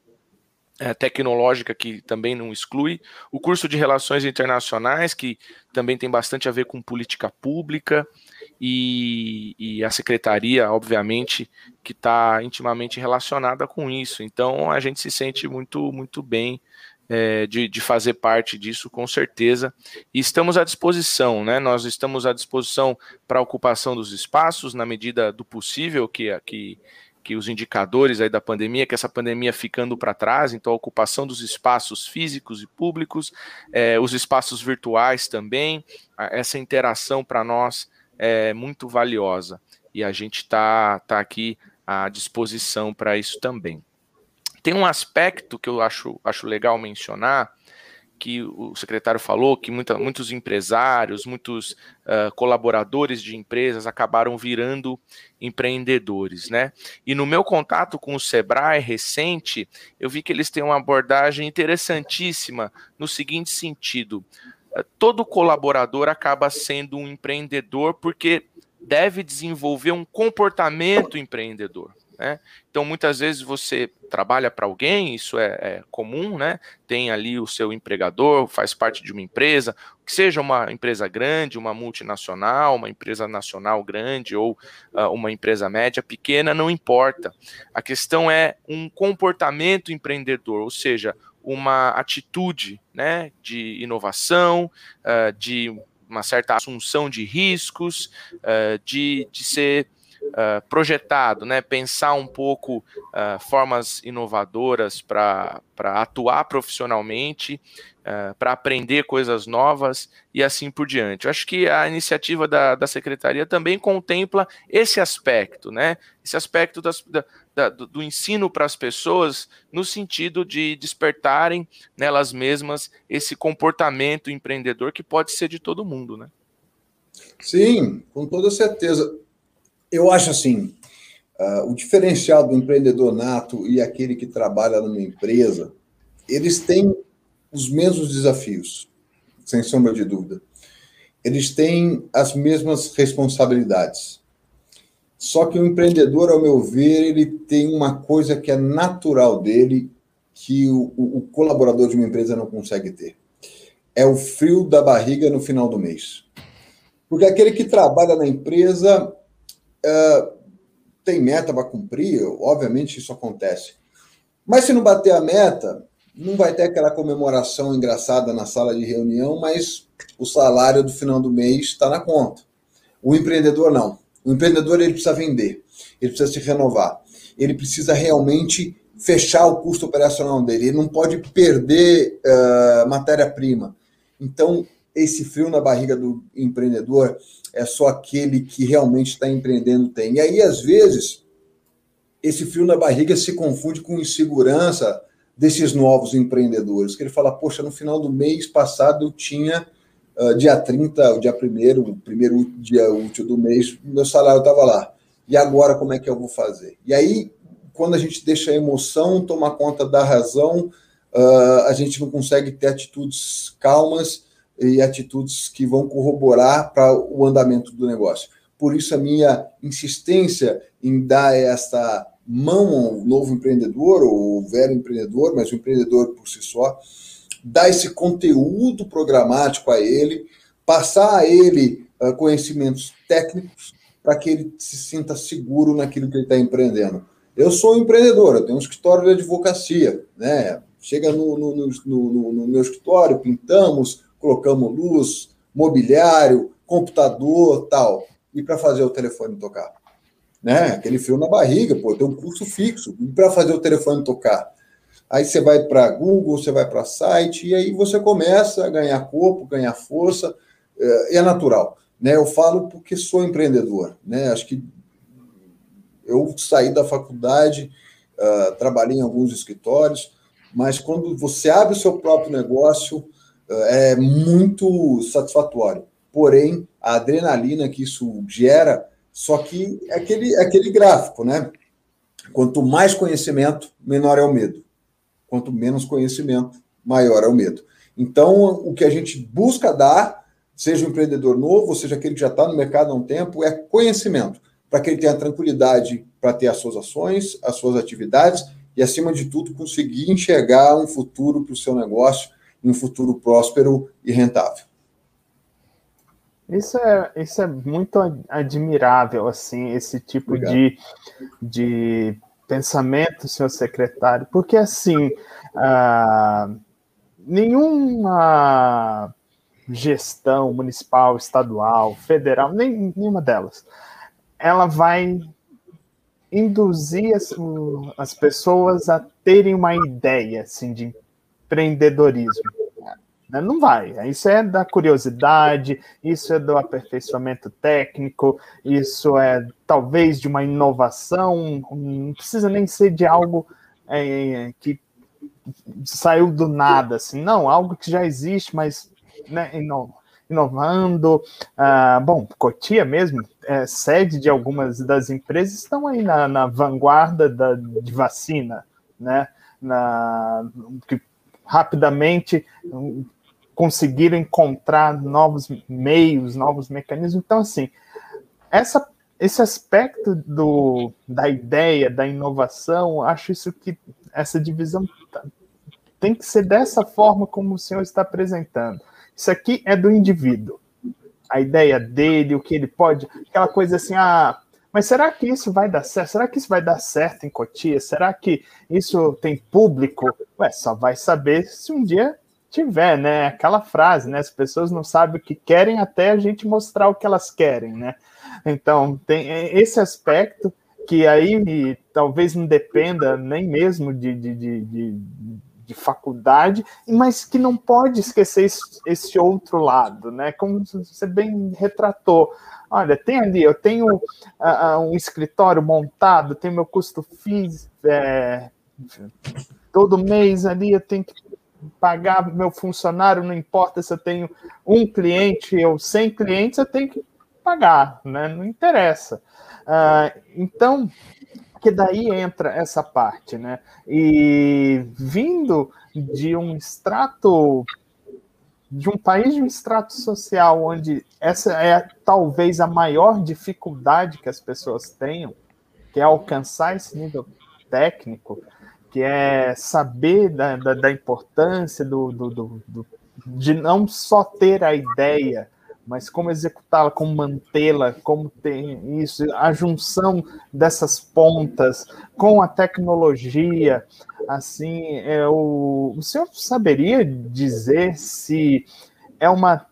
é, tecnológica, que também não exclui, o curso de Relações Internacionais, que também tem bastante a ver com política pública, e, e a secretaria, obviamente, que está intimamente relacionada com isso. Então, a gente se sente muito, muito bem é, de, de, fazer parte disso, com certeza. E estamos à disposição, né? Nós estamos à disposição para a ocupação dos espaços, na medida do possível, que, que, que os indicadores aí da pandemia, que essa pandemia ficando para trás, então a ocupação dos espaços físicos e públicos, é, os espaços virtuais também, essa interação para nós é muito valiosa. E a gente está tá aqui à disposição para isso também. Tem um aspecto que eu acho, acho legal mencionar, que o secretário falou, que muita, muitos empresários, muitos uh, colaboradores de empresas acabaram virando empreendedores, né? E no meu contato com o Sebrae recente, eu vi que eles têm uma abordagem interessantíssima no seguinte sentido: todo colaborador acaba sendo um empreendedor porque deve desenvolver um comportamento empreendedor. Né? Então, muitas vezes você trabalha para alguém, isso é, é, comum, né? Tem ali o seu empregador, faz parte de uma empresa, que seja uma empresa grande, uma multinacional, uma empresa nacional grande ou uh, uma empresa média, pequena, não importa. A questão é um comportamento empreendedor, ou seja, uma atitude né, de inovação, uh, de uma certa assunção de riscos, uh, de, de ser uh, projetado, né? Pensar um pouco uh, formas inovadoras para atuar profissionalmente, uh, para aprender coisas novas e assim por diante. Eu acho que a iniciativa da, da secretaria também contempla esse aspecto, né? Esse aspecto das, da, da, do ensino para as pessoas no sentido de despertarem nelas mesmas esse comportamento empreendedor que pode ser de todo mundo, né? Sim, com toda certeza eu acho assim, uh, o diferencial do empreendedor nato e aquele que trabalha numa empresa, eles têm os mesmos desafios, sem sombra de dúvida. Eles têm as mesmas responsabilidades. Só que o empreendedor, ao meu ver, ele tem uma coisa que é natural dele, que o, o colaborador de uma empresa não consegue ter. É o frio da barriga no final do mês. Porque aquele que trabalha na empresa, Uh, tem meta para cumprir, obviamente isso acontece. Mas se não bater a meta, não vai ter aquela comemoração engraçada na sala de reunião, mas o salário do final do mês está na conta. O empreendedor não. O empreendedor ele precisa vender, ele precisa se renovar, ele precisa realmente fechar o custo operacional dele, ele não pode perder uh, matéria-prima. Então, esse frio na barriga do empreendedor é só aquele que realmente está empreendendo tem. E aí, às vezes, esse frio na barriga se confunde com insegurança desses novos empreendedores, que ele fala, poxa, no final do mês passado eu tinha, uh, dia 30, o dia primeiro, o primeiro dia útil do mês, meu salário estava lá. E agora como é que eu vou fazer? E aí, quando a gente deixa a emoção tomar conta da razão, uh, a gente não consegue ter atitudes calmas, e atitudes que vão corroborar para o andamento do negócio. Por isso, a minha insistência em dar essa mão ao novo empreendedor, ou velho empreendedor, mas o empreendedor por si só, dar esse conteúdo programático a ele, passar a ele uh, conhecimentos técnicos para que ele se sinta seguro naquilo que ele está empreendendo. Eu sou um empreendedor, eu tenho um escritório de advocacia, né? Chega no, no, no, no meu escritório, pintamos, colocamos luz, mobiliário, computador, tal, e para fazer o telefone tocar. né? Aquele frio na barriga, pô, tem um custo fixo para fazer o telefone tocar. Aí você vai para Google, você vai para site, e aí você começa a ganhar corpo, ganhar força, é, é natural. Né? Eu falo porque sou empreendedor. Né? Acho que eu saí da faculdade, uh, trabalhei em alguns escritórios, mas quando você abre o seu próprio negócio, é muito satisfatório. Porém, a adrenalina que isso gera, só que é aquele, é aquele gráfico, né? Quanto mais conhecimento, menor é o medo. Quanto menos conhecimento, maior é o medo. Então, o que a gente busca dar, seja um empreendedor novo, seja aquele que já está no mercado há um tempo, é conhecimento, para que ele tenha tranquilidade para ter as suas ações, as suas atividades e, acima de tudo, conseguir enxergar um futuro para o seu negócio, um futuro próspero e rentável. Isso é, isso é muito admirável, assim, esse tipo de, de pensamento, senhor secretário, porque, assim, ah, nenhuma gestão municipal, estadual, federal, nem, nenhuma delas, ela vai induzir as, as pessoas a terem uma ideia, assim, de empreendedorismo. Né? Não vai. Isso é da curiosidade, isso é do aperfeiçoamento técnico, isso é talvez de uma inovação, não precisa nem ser de algo é, que saiu do nada, assim, não, algo que já existe, mas né, inovando. Ah, bom, Cotia mesmo, é, sede de algumas das empresas, estão aí na, na vanguarda da, de vacina, né? Na, que rapidamente conseguiram encontrar novos meios, novos mecanismos. Então, assim, essa, esse aspecto do, da ideia, da inovação, acho isso que essa divisão tá, tem que ser dessa forma como o senhor está apresentando. Isso aqui é do indivíduo. A ideia dele, o que ele pode, aquela coisa assim, ah, mas será que isso vai dar certo? Será que isso vai dar certo em Cotia? Será que isso tem público? Ué, só vai saber se um dia tiver, né? Aquela frase, né? As pessoas não sabem o que querem até a gente mostrar o que elas querem, né? Então, tem esse aspecto que aí talvez não dependa nem mesmo de, de, de, de, de faculdade, mas que não pode esquecer esse, outro lado, né? Como você bem retratou. Olha, tem ali, eu tenho uh, um escritório montado, tenho meu custo físico, é, todo mês ali eu tenho que pagar meu funcionário, não importa se eu tenho um cliente ou 100 clientes, eu tenho que pagar, né? não interessa. Uh, então, que daí entra essa parte, né? E vindo de um extrato, de um país de um extrato social onde essa é talvez a maior dificuldade que as pessoas tenham, que é alcançar esse nível técnico, que é saber da, da, da importância do, do, do, do, de não só ter a ideia, mas como executá-la, como mantê-la, como ter isso, a junção dessas pontas com a tecnologia, assim, é o, o senhor saberia dizer se é uma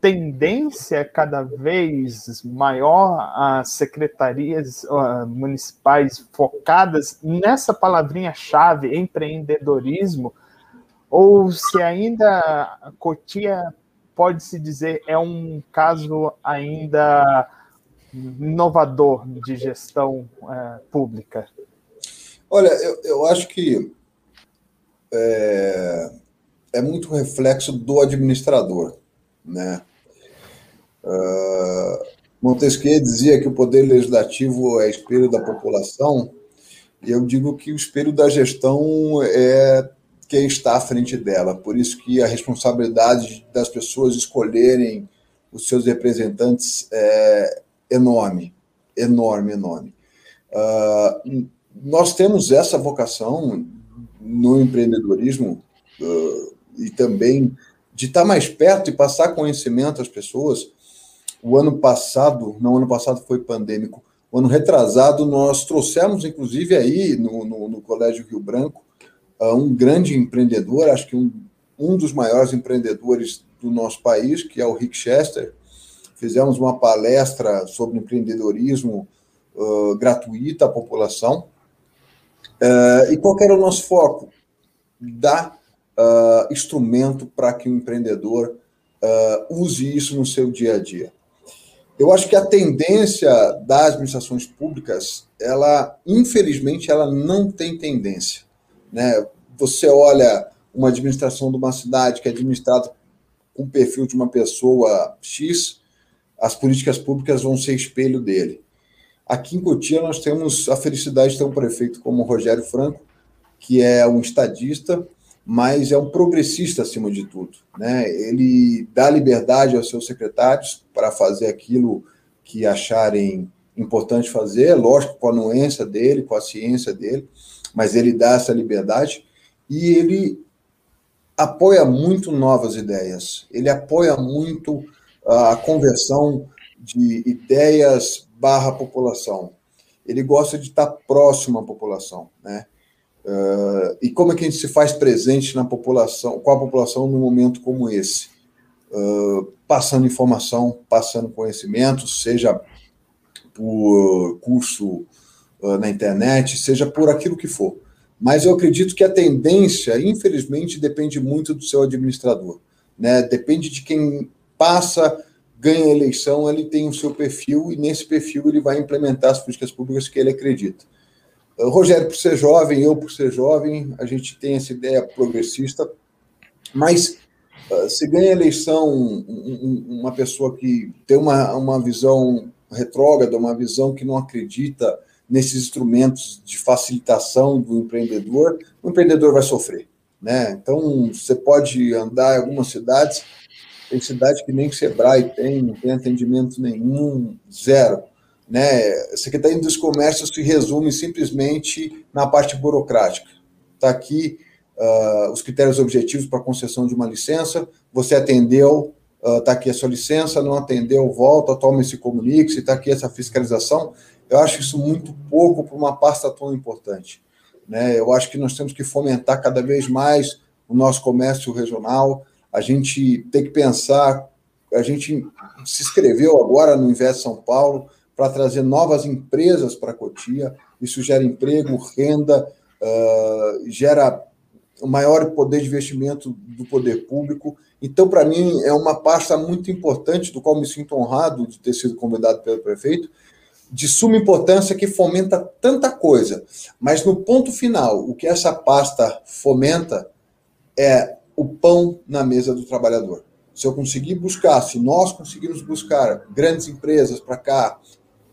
tendência cada vez maior a secretarias municipais focadas nessa palavrinha-chave, empreendedorismo, ou se ainda a Cotia pode-se dizer é um caso ainda inovador de gestão uh, pública? Olha, eu, eu acho que é, é muito reflexo do administrador, né? Uh, Montesquieu dizia que o poder legislativo é espelho da população, e eu digo que o espelho da gestão é quem está à frente dela. Por isso que a responsabilidade das pessoas escolherem os seus representantes é enorme, enorme, enorme. Uh, nós temos essa vocação no empreendedorismo uh, e também de estar mais perto e passar conhecimento às pessoas o ano passado, não, ano passado foi pandêmico, o ano retrasado, nós trouxemos, inclusive, aí no, no, no Colégio Rio Branco, um grande empreendedor, acho que um, um dos maiores empreendedores do nosso país, que é o Rick Chester. Fizemos uma palestra sobre empreendedorismo uh, gratuita à população. Uh, e qual era o nosso foco? Dar uh, instrumento para que o empreendedor use isso no seu dia a dia. Eu acho que a tendência das administrações públicas, ela, infelizmente, ela não tem tendência. Né? Você olha uma administração de uma cidade que é administrada com o perfil de uma pessoa X, as políticas públicas vão ser espelho dele. Aqui em Cotia, nós temos a felicidade de ter um prefeito como o Rogério Franco, que é um estadista, mas é um progressista acima de tudo. Né? Ele dá liberdade aos seus secretários para fazer aquilo que acharem importante fazer, lógico, com a anuência dele, com a ciência dele, mas ele dá essa liberdade e ele apoia muito novas ideias, ele apoia muito a conversão de ideias barra população. Ele gosta de estar próximo à população, né? Uh, e como é que a gente se faz presente na população, com a população num momento como esse? Uh, passando informação, passando conhecimento, seja por curso na internet, seja por aquilo que for. Mas eu acredito que a tendência, infelizmente, depende muito do seu administrador. Né? Depende de quem passa ganha a eleição, ele tem o seu perfil e nesse perfil ele vai implementar as políticas públicas que ele acredita. O Rogério, por ser jovem, eu, por ser jovem, a gente tem essa ideia progressista, mas uh, se ganha a eleição uma pessoa que tem uma, uma visão retrógrada, uma visão que não acredita nesses instrumentos de facilitação do empreendedor, o empreendedor vai sofrer. Né? Então, você pode andar em algumas cidades tem cidade que nem Sebrae tem, não tem atendimento nenhum, zero. Né? A Secretaria dos Comércios se resume simplesmente na parte burocrática. Está aqui uh, os critérios objetivos para concessão de uma licença, você atendeu, está uh, aqui a sua licença, não atendeu, volta, toma esse comunique, está aqui essa fiscalização. Eu acho isso muito pouco para uma pasta tão importante. Né? Eu acho que nós temos que fomentar cada vez mais o nosso comércio regional, a gente tem que pensar, a gente se inscreveu agora no Invest São Paulo para trazer novas empresas para Cotia, isso gera emprego, renda, uh, gera o maior poder de investimento do poder público. Então, para mim, é uma pasta muito importante, do qual me sinto honrado de ter sido convidado pelo prefeito, de suma importância que fomenta tanta coisa. Mas no ponto final, o que essa pasta fomenta é o pão na mesa do trabalhador. Se eu conseguir buscar, se nós conseguirmos buscar grandes empresas para cá,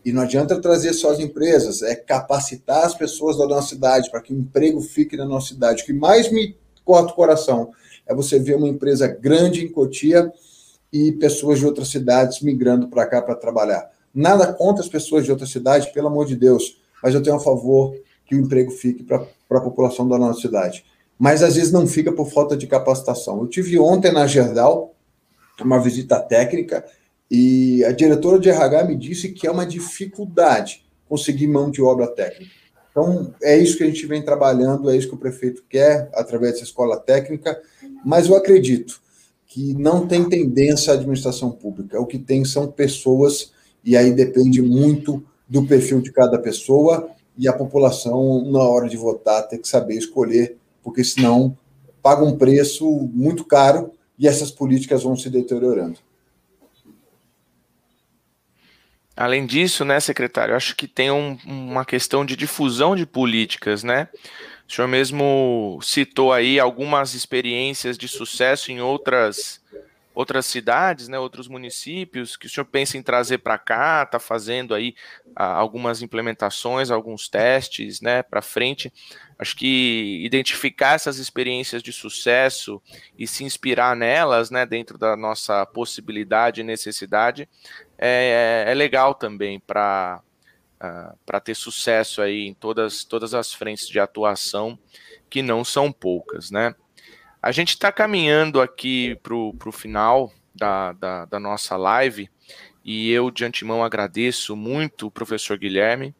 e não adianta trazer só as empresas, é capacitar as pessoas da nossa cidade para que o emprego fique na nossa cidade. O que mais me corta o coração é você ver uma empresa grande em Cotia e pessoas de outras cidades migrando para cá para trabalhar. Nada contra as pessoas de outras cidades, pelo amor de Deus, mas eu tenho a favor que o emprego fique para a população da nossa cidade mas às vezes não fica por falta de capacitação. Eu tive ontem na Gerdau uma visita técnica e a diretora de RH me disse que é uma dificuldade conseguir mão de obra técnica. Então, é isso que a gente vem trabalhando, é isso que o prefeito quer através dessa escola técnica, mas eu acredito que não tem tendência à administração pública. O que tem são pessoas, e aí depende muito do perfil de cada pessoa, e a população, na hora de votar, tem que saber escolher porque senão paga um preço muito caro e essas políticas vão se deteriorando. Além disso, né, secretário, acho que tem um, uma questão de difusão de políticas, né? O senhor mesmo citou aí algumas experiências de sucesso em outras outras cidades, né, outros municípios que o senhor pensa em trazer para cá, está fazendo aí ah, algumas implementações, alguns testes, né, para frente. Acho que identificar essas experiências de sucesso e se inspirar nelas, né, dentro da nossa possibilidade e necessidade, é, é legal também para ah, para ter sucesso aí em todas, todas as frentes de atuação, que não são poucas, né? A gente está caminhando aqui para o final da, da, da, nossa live e eu de antemão agradeço muito o professor Guilherme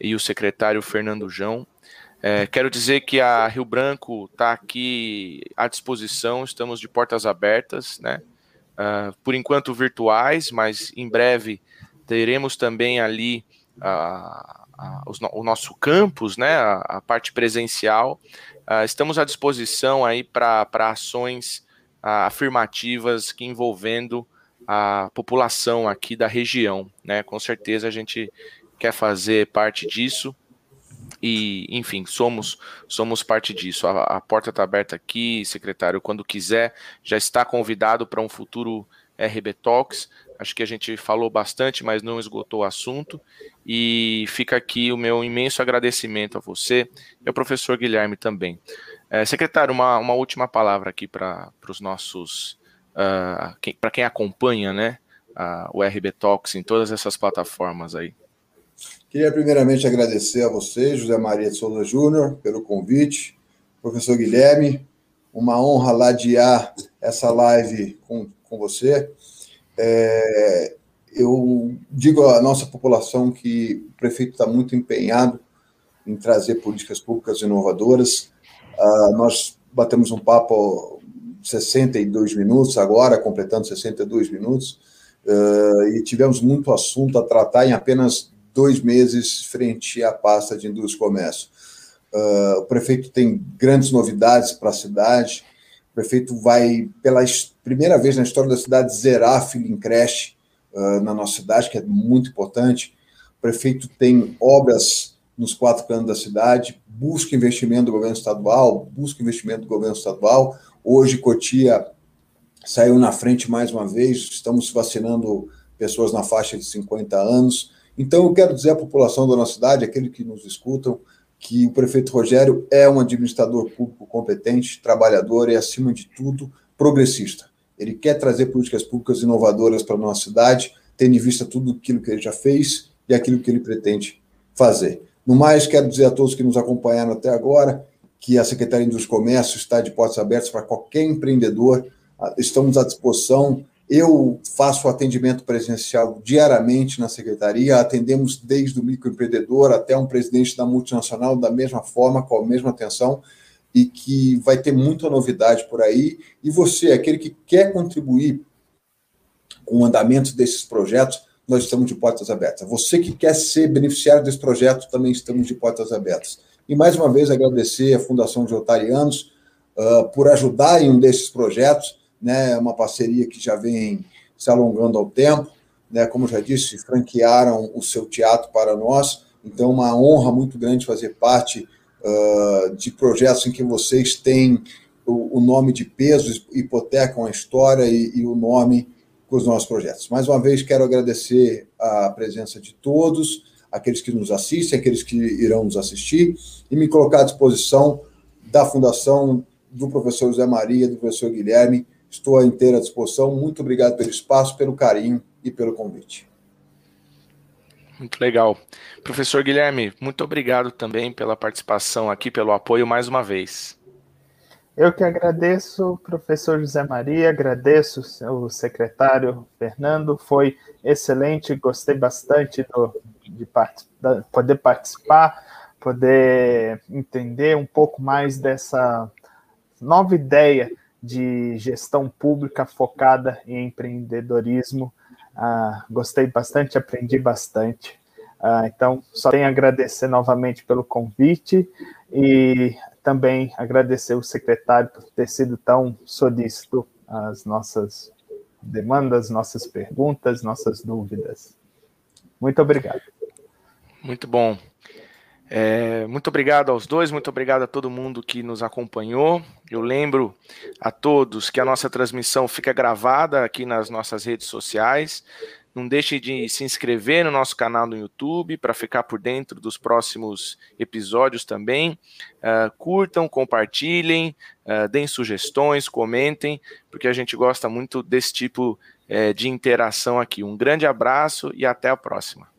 e o secretário Fernando João. É, quero dizer que a Rio Branco está aqui à disposição, estamos de portas abertas, né? Uh, por enquanto virtuais, mas em breve teremos também ali a, a, o nosso campus, né, a, a parte presencial, uh, estamos à disposição aí para ações uh, afirmativas que envolvendo a população aqui da região, né? Com certeza a gente quer fazer parte disso e, enfim, somos somos parte disso. A, a porta está aberta aqui, secretário, quando quiser, já está convidado para um futuro RB Talks. Acho que a gente falou bastante, mas não esgotou o assunto. E fica aqui o meu imenso agradecimento a você e ao professor Guilherme também. É, secretário, uma, uma última palavra aqui para os nossos. Uh, para quem acompanha né, uh, o RB Talks em todas essas plataformas aí. Queria primeiramente agradecer a você, José Maria de Souza Júnior, pelo convite, professor Guilherme, uma honra ladear essa live com, com você. É, eu digo à nossa população que o prefeito está muito empenhado em trazer políticas públicas inovadoras. Uh, nós batemos um papo 62 minutos agora, completando 62 minutos, uh, e tivemos muito assunto a tratar em apenas dois meses frente à pasta de indústria e comércio. Uh, o prefeito tem grandes novidades para a cidade. O prefeito vai, pela primeira vez na história da cidade, zerar a em creche uh, na nossa cidade, que é muito importante. O prefeito tem obras nos quatro cantos da cidade, busca investimento do governo estadual, busca investimento do governo estadual. Hoje, Cotia saiu na frente mais uma vez, estamos vacinando pessoas na faixa de 50 anos. Então, eu quero dizer à população da nossa cidade, aqueles que nos escutam, que o prefeito Rogério é um administrador público competente, trabalhador e, acima de tudo, progressista. Ele quer trazer políticas públicas inovadoras para a nossa cidade, tendo em vista tudo aquilo que ele já fez e aquilo que ele pretende fazer. No mais, quero dizer a todos que nos acompanharam até agora que a Secretaria de Comércio está de portas abertas para qualquer empreendedor. Estamos à disposição eu faço atendimento presencial diariamente na secretaria, atendemos desde o microempreendedor até um presidente da multinacional da mesma forma, com a mesma atenção, e que vai ter muita novidade por aí. E você, aquele que quer contribuir com o andamento desses projetos, nós estamos de portas abertas. Você que quer ser beneficiário desse projeto, também estamos de portas abertas. E mais uma vez agradecer à Fundação de Otarianos uh, por ajudar em um desses projetos né, é uma parceria que já vem se alongando ao tempo, né, como já disse, franquearam o seu teatro para nós, então uma honra muito grande fazer parte uh, de projetos em que vocês têm o, o, nome de peso, hipotecam a história e, e o nome com os nossos projetos. Mais uma vez, quero agradecer a presença de todos, aqueles que nos assistem, aqueles que irão nos assistir, e me colocar à disposição da Fundação do professor José Maria, do professor Guilherme, Estou à inteira disposição. Muito obrigado pelo espaço, pelo carinho e pelo convite. Muito legal. Professor Guilherme, muito obrigado também pela participação aqui, pelo apoio mais uma vez. Eu que agradeço, professor José Maria, agradeço o secretário Fernando, foi excelente, gostei bastante do, de part, poder participar, poder entender um pouco mais dessa nova ideia de gestão pública focada em empreendedorismo. Ah, gostei bastante, aprendi bastante. Ah, então, só tenho a agradecer novamente pelo convite e também agradecer o secretário por ter sido tão solícito às nossas demandas, nossas perguntas, nossas dúvidas. Muito obrigado. Muito bom. É, muito obrigado aos dois, muito obrigado a todo mundo que nos acompanhou. Eu lembro a todos que a nossa transmissão fica gravada aqui nas nossas redes sociais. Não deixe de se inscrever no nosso canal no YouTube para ficar por dentro dos próximos episódios também. Uh, curtam, compartilhem, uh, deem sugestões, comentem, porque a gente gosta muito desse tipo uh, de interação aqui. Um grande abraço e até a próxima.